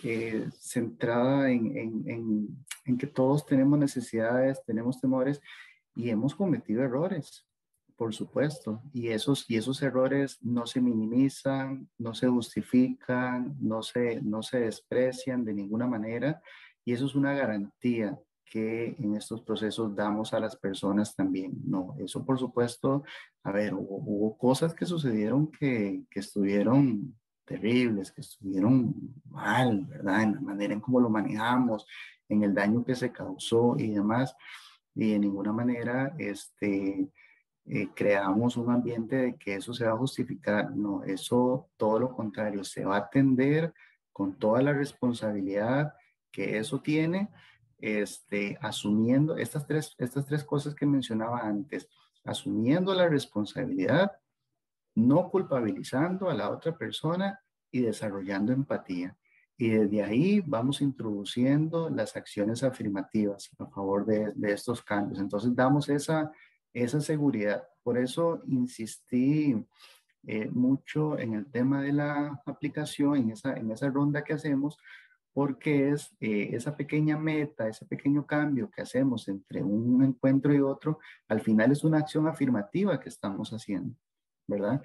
eh, centrada en, en, en, que todos tenemos necesidades, tenemos temores y hemos cometido errores, por supuesto. Y esos, y esos errores no se minimizan, no se justifican, no se, no se desprecian de ninguna manera. Y eso es una garantía que en estos procesos damos a las personas también. No, eso por supuesto, a ver, hubo, cosas que sucedieron que, que, estuvieron terribles, que estuvieron mal, ¿verdad? En la manera en cómo lo manejamos, en el daño que se causó y demás. Y de ninguna manera, este, eh, creamos un ambiente de que eso se va a justificar. No, eso todo lo contrario, se va a atender con toda la responsabilidad que eso tiene este, asumiendo estas tres, estas tres cosas que mencionaba antes, asumiendo la responsabilidad, no culpabilizando a la otra persona y desarrollando empatía. Y desde ahí vamos introduciendo las acciones afirmativas a favor de, estos cambios. Entonces damos esa, esa seguridad. Por eso insistí eh, mucho en el tema de la aplicación, en esa, en esa ronda que hacemos, porque es eh, esa pequeña meta, ese pequeño cambio que hacemos entre un encuentro y otro, al final es una acción afirmativa que estamos haciendo, ¿verdad?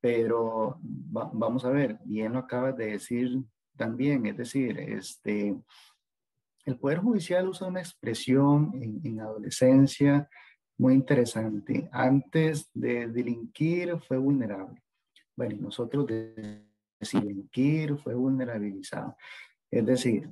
Pero vamos a ver, bien lo acabas de decir también, es decir, este, el Poder Judicial usa una expresión en, en adolescencia muy interesante. Antes de delinquir fue vulnerable. Bueno, nosotros de delinquir fue vulnerabilizado. Es decir,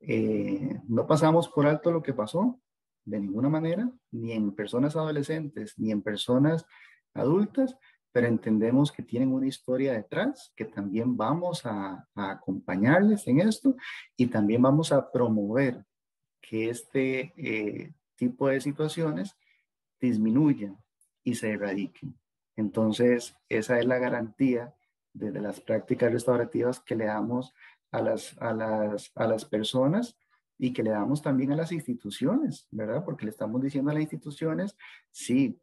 eh, no pasamos por alto lo que pasó de ninguna manera, ni en personas adolescentes, ni en personas adultas, pero entendemos que tienen una historia detrás, que también vamos a, acompañarles en esto y también vamos a promover que este eh, tipo de situaciones disminuyan y se erradiquen. Entonces, esa es la garantía de las prácticas restaurativas que le damos a las, a las, a las personas y que le damos también a las instituciones, ¿verdad? Porque le estamos diciendo a las instituciones, sí,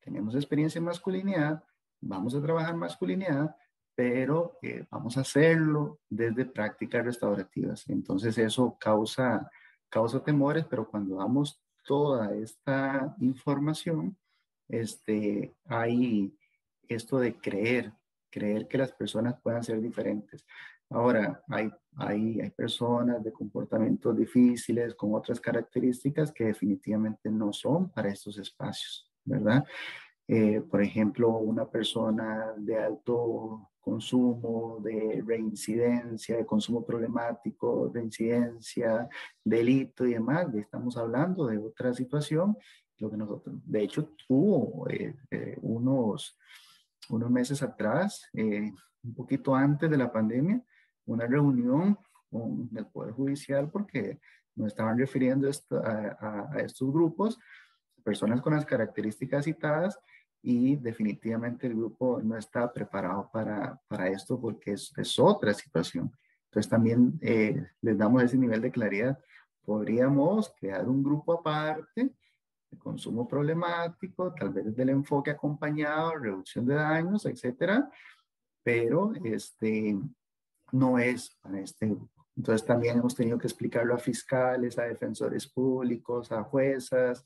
tenemos experiencia en masculinidad, vamos a trabajar masculinidad, pero eh, vamos a hacerlo desde prácticas restaurativas. Entonces eso causa, causa temores, pero cuando damos toda esta información, este, hay esto de creer, creer que las personas puedan ser diferentes. Ahora, hay, hay, hay personas de comportamientos difíciles con otras características que definitivamente no son para estos espacios, ¿verdad? Eh, por ejemplo, una persona de alto consumo, de reincidencia, de consumo problemático, reincidencia, delito y demás, estamos hablando de otra situación, lo que nosotros, de hecho, tuvo eh, eh, unos, unos meses atrás, un poquito antes de la pandemia, una reunión con el Poder Judicial porque nos estaban refiriendo a, estos grupos, personas con las características citadas y definitivamente el grupo no está preparado para, para esto porque es, es, otra situación. Entonces también eh, les damos ese nivel de claridad. Podríamos crear un grupo aparte de consumo problemático, tal vez del enfoque acompañado, reducción de daños, etcétera, pero este, no es para este grupo. Entonces también hemos tenido que explicarlo a fiscales, a defensores públicos, a juezas.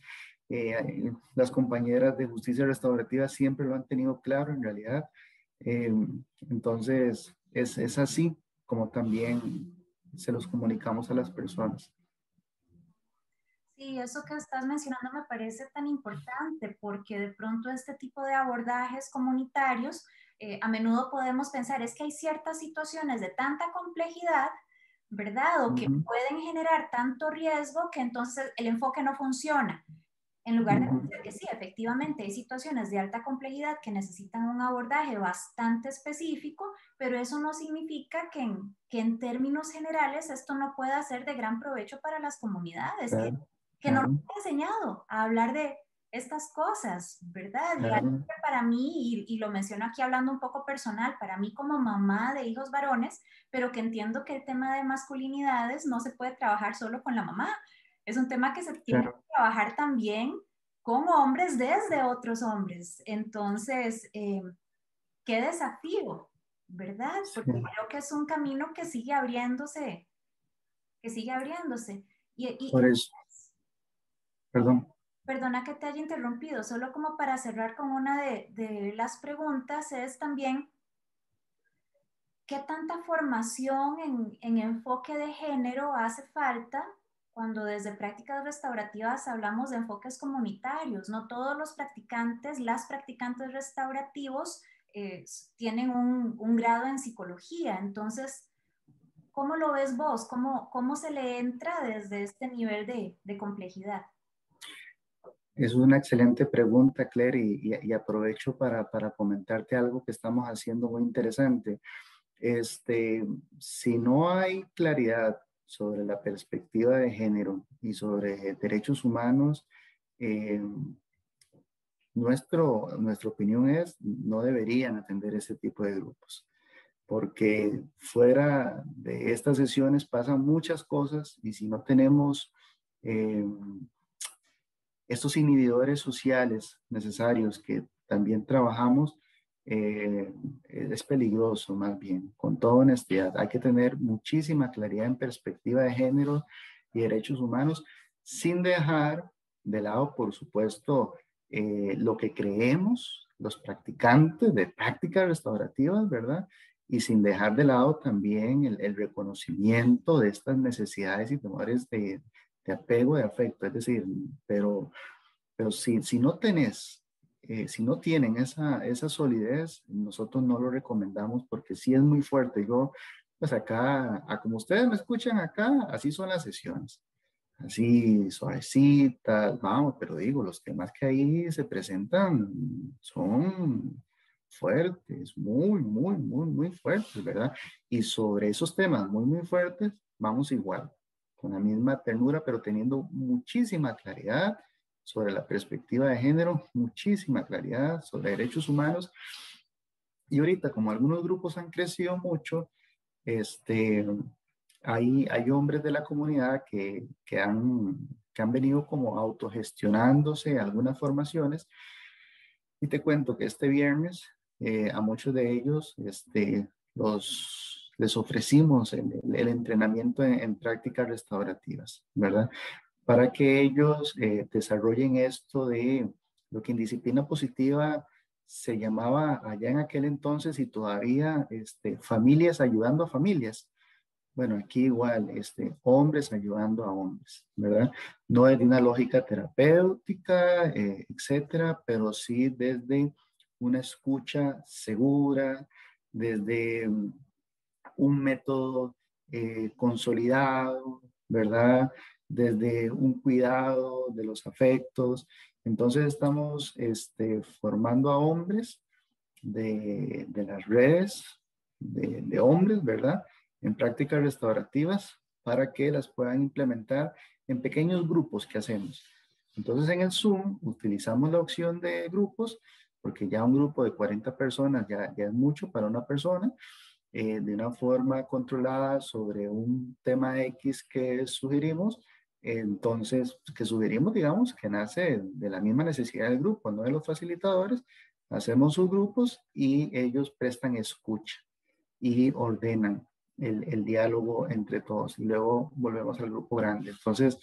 Eh, las compañeras de justicia restaurativa siempre lo han tenido claro en realidad. Eh, entonces es, es así como también se los comunicamos a las personas. Sí, eso que estás mencionando me parece tan importante porque de pronto este tipo de abordajes comunitarios eh, a menudo podemos pensar es que hay ciertas situaciones de tanta complejidad, ¿verdad? O que pueden generar tanto riesgo que entonces el enfoque no funciona. En lugar de decir que sí, efectivamente hay situaciones de alta complejidad que necesitan un abordaje bastante específico, pero eso no significa que en, que en términos generales esto no pueda ser de gran provecho para las comunidades, que, que no nos han enseñado a hablar de estas cosas, ¿verdad? Y para mí, y, lo menciono aquí hablando un poco personal, para mí como mamá de hijos varones, pero que entiendo que el tema de masculinidades no se puede trabajar solo con la mamá, es un tema que se tiene que trabajar también con hombres desde otros hombres. Entonces, eh, qué desafío, ¿verdad? Porque creo que es un camino que sigue abriéndose, que sigue abriéndose. Y, Por eso. Perdón. Perdona que te haya interrumpido, solo como para cerrar con una de, de las preguntas es también, ¿qué tanta formación en, en enfoque de género hace falta cuando desde prácticas restaurativas hablamos de enfoques comunitarios. No todos los practicantes, las practicantes restaurativos eh, tienen un, un, grado en psicología. Entonces, ¿cómo lo ves vos? ¿Cómo, cómo se le entra desde este nivel de, de complejidad? Es una excelente pregunta, Claire, y, y, y aprovecho para, para, comentarte algo que estamos haciendo muy interesante. Este, si no hay claridad sobre la perspectiva de género y sobre derechos humanos, eh, nuestro, nuestra opinión es no deberían atender ese tipo de grupos, porque fuera de estas sesiones pasan muchas cosas y si no tenemos eh, estos inhibidores sociales necesarios que también trabajamos, eh, es peligroso más bien, con toda honestidad. Hay que tener muchísima claridad en perspectiva de género y derechos humanos, sin dejar de lado, por supuesto, eh, lo que creemos los practicantes de prácticas restaurativas, ¿verdad? Y sin dejar de lado también el, el reconocimiento de estas necesidades y temores de, de, apego, de afecto. Es decir, pero, pero si, si no tenés eh, si no tienen esa, esa solidez, nosotros no lo recomendamos porque sí es muy fuerte. Yo, pues acá, a como ustedes me escuchan acá, así son las sesiones. Así suavecitas, vamos, pero digo, los temas que ahí se presentan son fuertes, muy, muy, muy, muy fuertes, ¿verdad? Y sobre esos temas muy, muy fuertes, vamos igual, con la misma ternura, pero teniendo muchísima claridad sobre la perspectiva de género, muchísima claridad sobre derechos humanos. Y ahorita, como algunos grupos han crecido mucho, este, hay, hay hombres de la comunidad que, que, han, que han venido como autogestionándose algunas formaciones. Y te cuento que este viernes eh, a muchos de ellos este, los, les ofrecimos el, entrenamiento en, en, prácticas restaurativas, ¿verdad? Para que ellos eh, desarrollen esto de lo que en disciplina positiva se llamaba allá en aquel entonces y todavía este, familias ayudando a familias. Bueno, aquí igual, este, hombres ayudando a hombres, ¿verdad? No es de una lógica terapéutica, eh, etcétera, pero sí desde una escucha segura, desde un método eh, consolidado, ¿verdad? Desde un cuidado de los afectos. Entonces estamos este, formando a hombres de, las redes de, hombres, ¿verdad? En prácticas restaurativas para que las puedan implementar en pequeños grupos que hacemos. Entonces en el Zoom utilizamos la opción de grupos porque ya un grupo de 40 personas ya, ya es mucho para una persona eh, de una forma controlada sobre un tema X que sugerimos entonces, que sugerimos, digamos, que nace de la misma necesidad del grupo, no de los facilitadores. Hacemos sus grupos y ellos prestan escucha y ordenan el, diálogo entre todos. Y luego volvemos al grupo grande. Entonces,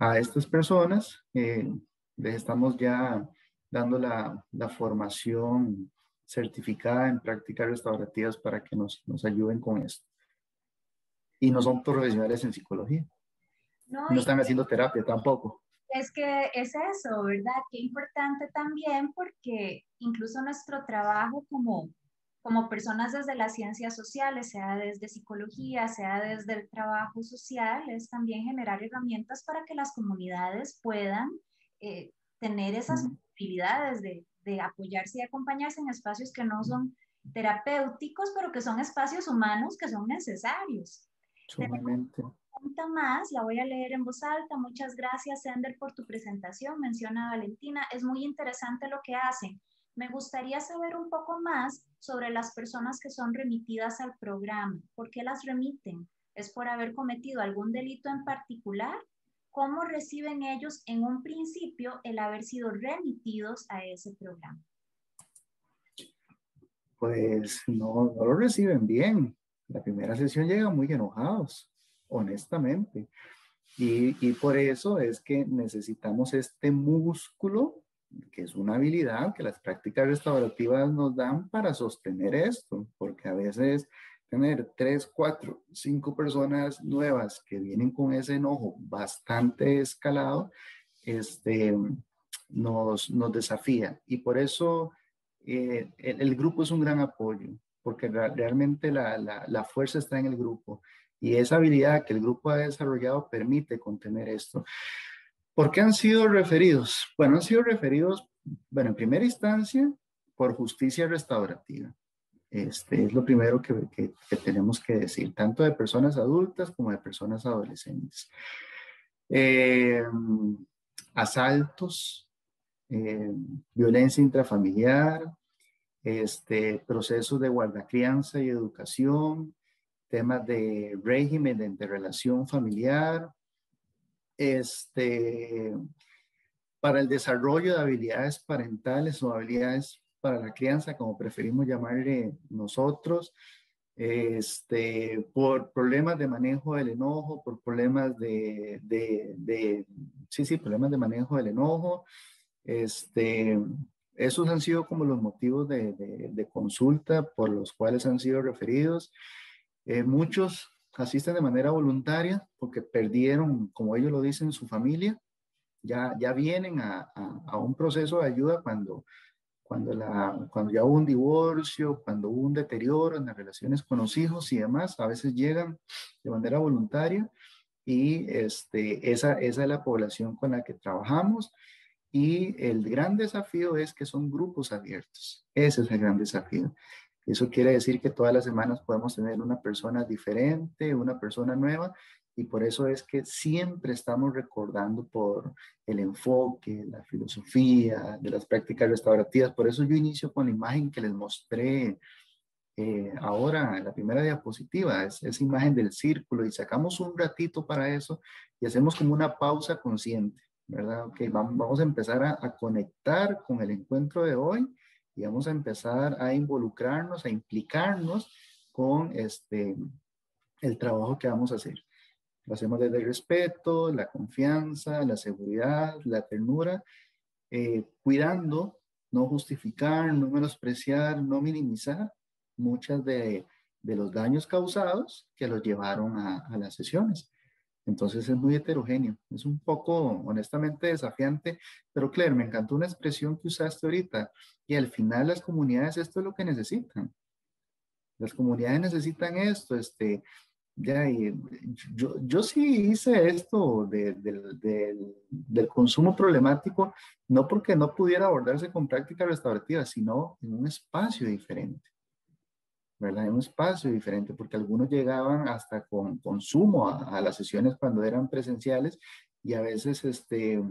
a estas personas eh, les estamos ya dando la, la, formación certificada en prácticas restaurativas para que nos, nos ayuden con esto. Y no son profesionales en psicología. No, no están haciendo terapia tampoco. Es que es eso, ¿verdad? Qué importante también porque incluso nuestro trabajo como, como personas desde las ciencias sociales, sea desde psicología, sea desde el trabajo social, es también generar herramientas para que las comunidades puedan eh, tener esas posibilidades de, de apoyarse y acompañarse en espacios que no son terapéuticos, pero que son espacios humanos que son necesarios. Sumamente más, la voy a leer en voz alta. Muchas gracias, Ender, por tu presentación. Menciona Valentina, es muy interesante lo que hacen. Me gustaría saber un poco más sobre las personas que son remitidas al programa. ¿Por qué las remiten? ¿Es por haber cometido algún delito en particular? ¿cómo reciben ellos en un principio el haber sido remitidos a ese programa? Pues no, no lo reciben bien. La primera sesión llega muy enojados, honestamente. Y, y, por eso es que necesitamos este músculo, que es una habilidad que las prácticas restaurativas nos dan para sostener esto, porque a veces tener tres, cuatro, cinco personas nuevas que vienen con ese enojo bastante escalado, este, nos, nos desafía. Y por eso eh, el, grupo es un gran apoyo, porque realmente la, la, fuerza está en el grupo. Y esa habilidad que el grupo ha desarrollado permite contener esto. ¿Por qué han sido referidos? Bueno, han sido referidos, bueno, en primera instancia, por justicia restaurativa. Este, es lo primero que, tenemos que decir, tanto de personas adultas como de personas adolescentes. Eh, asaltos, eh, violencia intrafamiliar, este, procesos de guardacrianza y educación, temas de régimen de interrelación familiar, este, para el desarrollo de habilidades parentales o habilidades para la crianza, como preferimos llamarle nosotros, este, por problemas de manejo del enojo, por problemas de, de, de, sí, sí, problemas de manejo del enojo. Este, esos han sido como los motivos de, de consulta por los cuales han sido referidos. Eh, muchos asisten de manera voluntaria porque perdieron, como ellos lo dicen, su familia. Ya, ya vienen a, a, a un proceso de ayuda cuando, cuando, la, cuando ya hubo un divorcio, cuando hubo un deterioro en las relaciones con los hijos y demás, a veces llegan de manera voluntaria y este, esa, esa es la población con la que trabajamos. Y el gran desafío es que son grupos abiertos. Ese es el gran desafío. Eso quiere decir que todas las semanas podemos tener una persona diferente, una persona nueva, y por eso es que siempre estamos recordando por el enfoque, la filosofía de las prácticas restaurativas. Por eso yo inicio con la imagen que les mostré eh, ahora la primera diapositiva, es esa imagen del círculo y sacamos un ratito para eso y hacemos como una pausa consciente, ¿verdad? Ok, vamos, vamos a empezar a, a conectar con el encuentro de hoy y vamos a empezar a involucrarnos, a implicarnos con este, el trabajo que vamos a hacer. Lo hacemos desde el respeto, la confianza, la seguridad, la ternura, eh, cuidando, no justificar, no menospreciar, no minimizar muchas de, de los daños causados que los llevaron a, a, las sesiones. Entonces es muy heterogéneo, es un poco honestamente desafiante, pero Claire, me encantó una expresión que usaste ahorita y al final las comunidades esto es lo que necesitan. Las comunidades necesitan esto, este, ya, y yo, yo sí hice esto de, de, de, del consumo problemático, no porque no pudiera abordarse con prácticas restaurativas, sino en un espacio diferente, ¿verdad? En un espacio diferente, porque algunos llegaban hasta con consumo a, a las sesiones cuando eran presenciales y a veces este,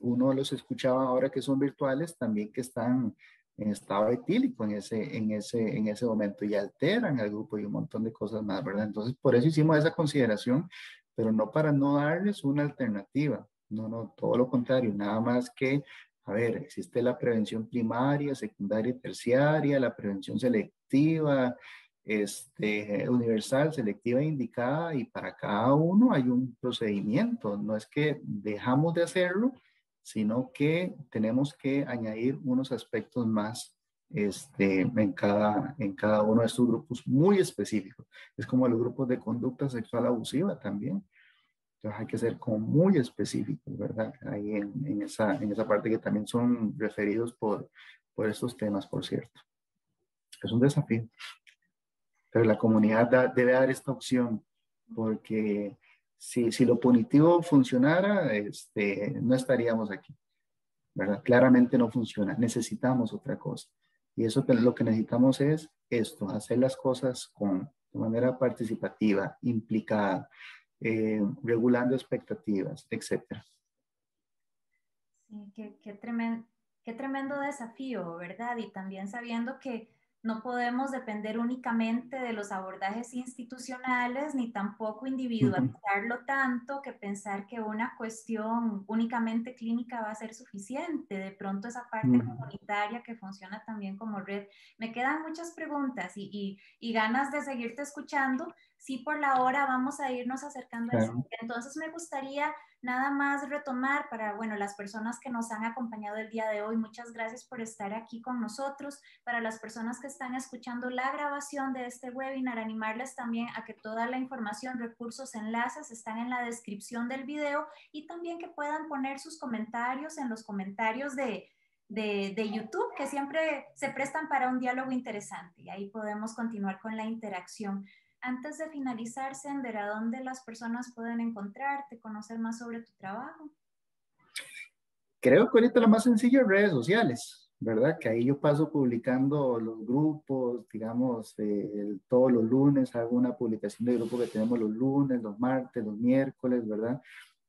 uno los escuchaba ahora que son virtuales también que están en estado etílico en ese, en, ese, en ese momento y alteran al grupo y un montón de cosas más, ¿verdad? Entonces, por eso hicimos esa consideración, pero no para no darles una alternativa, no, no, todo lo contrario, nada más que, a ver, existe la prevención primaria, secundaria y terciaria, la prevención selectiva, este, universal, selectiva e indicada, y para cada uno hay un procedimiento, no es que dejamos de hacerlo, sino que tenemos que añadir unos aspectos más este, en, cada, en cada uno de estos grupos muy específicos. Es como los grupos de conducta sexual abusiva también. Entonces hay que ser como muy específicos, ¿verdad? Ahí en, en, esa, en esa parte que también son referidos por, por estos temas, por cierto. Es un desafío. Pero la comunidad da, debe dar esta opción porque si, si lo punitivo funcionara, este, no estaríamos aquí. ¿verdad? Claramente no funciona. Necesitamos otra cosa. Y eso lo que necesitamos es esto, hacer las cosas con, de manera participativa, implicada, eh, regulando expectativas, etc. Sí, qué, qué, qué tremendo desafío, ¿verdad? Y también sabiendo que no podemos depender únicamente de los abordajes institucionales ni tampoco individualizarlo tanto que pensar que una cuestión únicamente clínica va a ser suficiente. De pronto esa parte comunitaria que funciona también como red. Me quedan muchas preguntas y, y, ganas de seguirte escuchando. Sí, por la hora vamos a irnos acercando a eso. Entonces me gustaría nada más retomar para, bueno, las personas que nos han acompañado el día de hoy, muchas gracias por estar aquí con nosotros. Para las personas que están escuchando la grabación de este webinar, animarles también a que toda la información, recursos, enlaces están en la descripción del video y también que puedan poner sus comentarios en los comentarios de, de, de, YouTube, que siempre se prestan para un diálogo interesante y ahí podemos continuar con la interacción. Antes de finalizar, Sender, ¿a dónde las personas pueden encontrarte, conocer más sobre tu trabajo? Creo que ahorita lo más sencillo es redes sociales, ¿verdad? Que ahí yo paso publicando los grupos, digamos, eh, todos los lunes hago una publicación de grupo que tenemos los lunes, los martes, los miércoles, ¿verdad?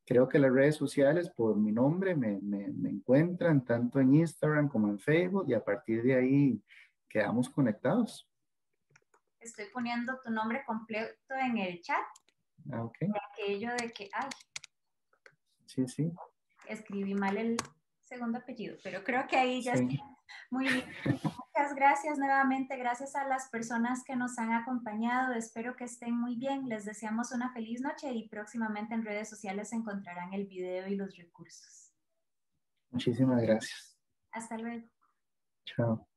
Creo que las redes sociales, por mi nombre, me, me, me encuentran tanto en Instagram como en Facebook y a partir de ahí quedamos conectados. Estoy poniendo tu nombre completo en el chat. Ah, ok. Aquello de que, ay. Sí, sí. Escribí mal el segundo apellido, pero creo que ahí ya está. Muy bien. Muchas gracias nuevamente. Gracias a las personas que nos han acompañado. Espero que estén muy bien. Les deseamos una feliz noche y próximamente en redes sociales encontrarán el video y los recursos. Muchísimas gracias. Hasta luego. Chao.